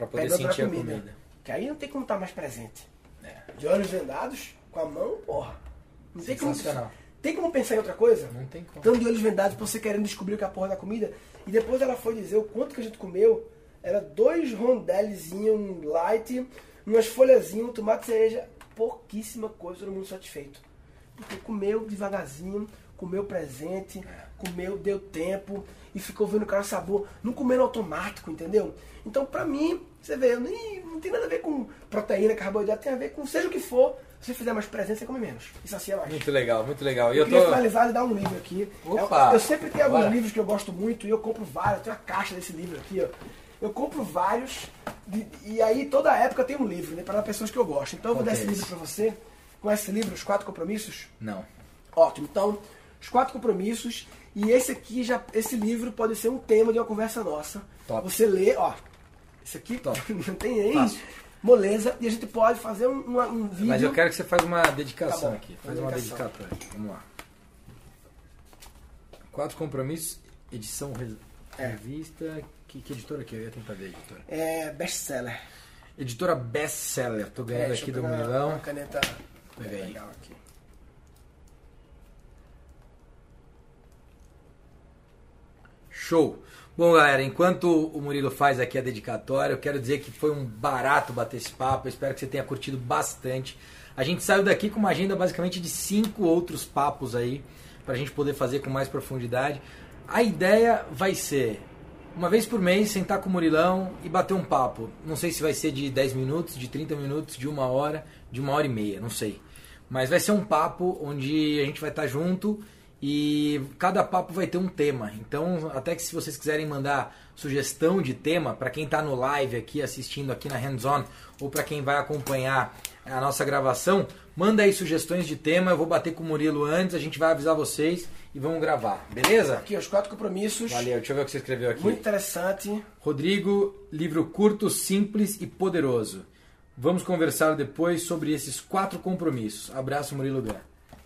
Pra poder pegando sentir a comida. comida. Que aí não tem como estar mais presente. É. De olhos vendados, com a mão, porra. Não tem como, tem como pensar em outra coisa? Não tem como. Estando de olhos vendados, você querendo descobrir o que é a porra da comida. E depois ela foi dizer o quanto que a gente comeu. Era dois rondelzinhos, um light, umas folhazinhas, um tomate cereja. Pouquíssima coisa, todo mundo satisfeito. Porque comeu devagarzinho, comeu presente, comeu, deu tempo e ficou vendo o cara sabor. Não comendo automático, entendeu? Então, pra mim, você vê, nem- não tem nada a ver com proteína, carboidrato, tem a ver com seja o que for. Se você fizer mais presente, você come menos. Isso assim é mais. Muito legal, muito legal. E Eu eu queria tô. finalizar e dar um livro aqui. Opa! Eu, eu sempre tenho alguns Bora. livros que eu gosto muito e eu compro vários. Eu tenho uma caixa desse livro aqui, ó. Eu compro vários de- e aí toda época tem um livro, né? Para pessoas que eu gosto. Então eu vou dar esse é livro para você. Com esse livro, Os Quatro Compromissos. Não. Ótimo. Então, Os Quatro Compromissos. E esse aqui, já, esse livro pode ser um tema de uma conversa nossa. Top. Você lê, ó. Esse aqui Top. não tem nem Fácil. moleza. E a gente pode fazer um, uma- um vídeo. Mas eu quero que você faça uma dedicação Tá bom, aqui. Faz uma dedicação. dedicatória. Vamos lá. Quatro compromissos, edição re- revista. Que, que editora que eu ia tentar ver, editora? É best-seller. Editora Best Seller. Tô ganhando É, aqui do Murilão. Uma caneta Pega aí. legal aqui. Show! Bom, galera, enquanto o Murilo faz aqui a dedicatória, eu quero dizer que foi um barato bater esse papo. Eu espero que você tenha curtido bastante. A gente saiu daqui com uma agenda basicamente de cinco outros papos aí, pra gente poder fazer com mais profundidade. A ideia vai ser, uma vez por mês, sentar com o Murilão e bater um papo. Não sei se vai ser de 10 minutos, de 30 minutos, de uma hora, de uma hora e meia, não sei. Mas vai ser um papo onde a gente vai estar junto e cada papo vai ter um tema. Então, até que se vocês quiserem mandar sugestão de tema para quem está no live aqui assistindo aqui na Hands On ou para quem vai acompanhar a nossa gravação, manda aí sugestões de tema. Eu vou bater com o Murilo antes, a gente vai avisar vocês e vamos gravar. Beleza? Aqui, os quatro compromissos. Valeu, deixa eu ver o que você escreveu aqui. Muito interessante. Rodrigo, livro curto, simples e poderoso. Vamos conversar depois sobre esses quatro compromissos. Abraço, Murilo Gun.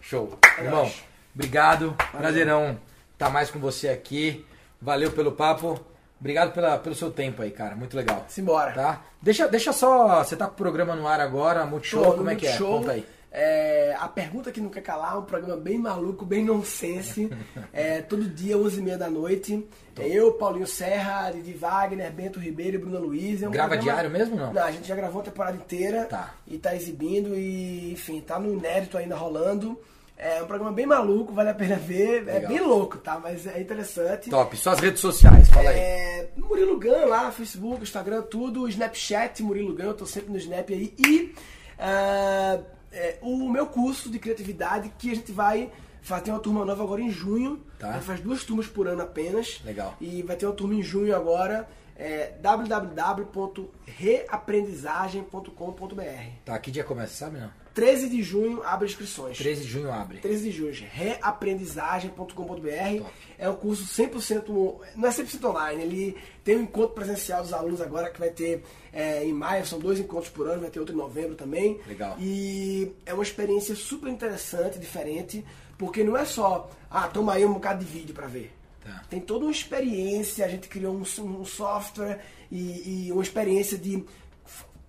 Show. Irmão, obrigado. Prazerão estar mais com você aqui. Valeu pelo papo. Obrigado pela, pelo seu tempo aí, cara. Muito legal. Simbora. Tá? Deixa, deixa só. Você tá com o programa no ar agora, Multishow, Show, como é que é? Conta aí. É, a pergunta que não quer calar, um programa bem maluco, bem nonsense. é, todo dia, 11h30 da noite. É eu, Paulinho Serra, Didi Wagner, Bento Ribeiro e Bruna Luiz. É um Grava programa- diário mesmo ou não? Não, a gente já gravou a temporada inteira Tá. e tá exibindo e, enfim, tá no inédito ainda rolando. É um programa bem maluco, vale a pena ver. É Legal. bem louco, tá? Mas é interessante. Top. Suas redes sociais, fala aí. É, Murilo Gun lá, Facebook, Instagram, tudo. Snapchat, Murilo Gun, eu tô sempre no Snap aí. E ah, é, o meu curso de criatividade que a gente vai fazer uma turma nova agora em junho. Tá. Faz duas turmas por ano apenas. Legal. E vai ter uma turma em junho agora. É www.reaprendizagem.com.br Tá, que dia começa, sabe não? 13 de junho abre inscrições. 13 de junho abre. 13 de junho, reaprendizagem.com.br. É um curso 100%, não é 100% online, ele tem um encontro presencial dos alunos agora que vai ter é, em maio, são dois encontros por ano, vai ter outro em novembro também. Legal. E é uma experiência super interessante, diferente, porque não é só, ah, toma aí um bocado de vídeo pra ver. Tá. Tem toda uma experiência, a gente criou um, um software e, e uma experiência de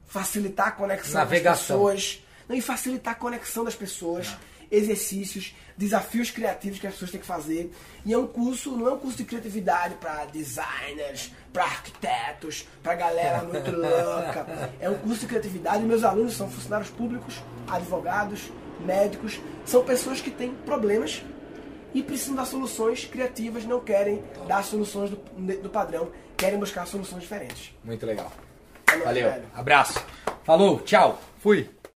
facilitar a conexão Navegação. das pessoas, e facilitar a conexão das pessoas, exercícios, desafios criativos que as pessoas têm que fazer. E é um curso, não é um curso de criatividade para designers, para arquitetos, para galera muito louca. É um curso de criatividade e meus alunos são funcionários públicos, advogados, médicos, são pessoas que têm problemas e precisam dar soluções criativas, não querem dar soluções do, do padrão, querem buscar soluções diferentes. Muito legal. É Valeu. velho. Abraço. Falou. Tchau. Fui.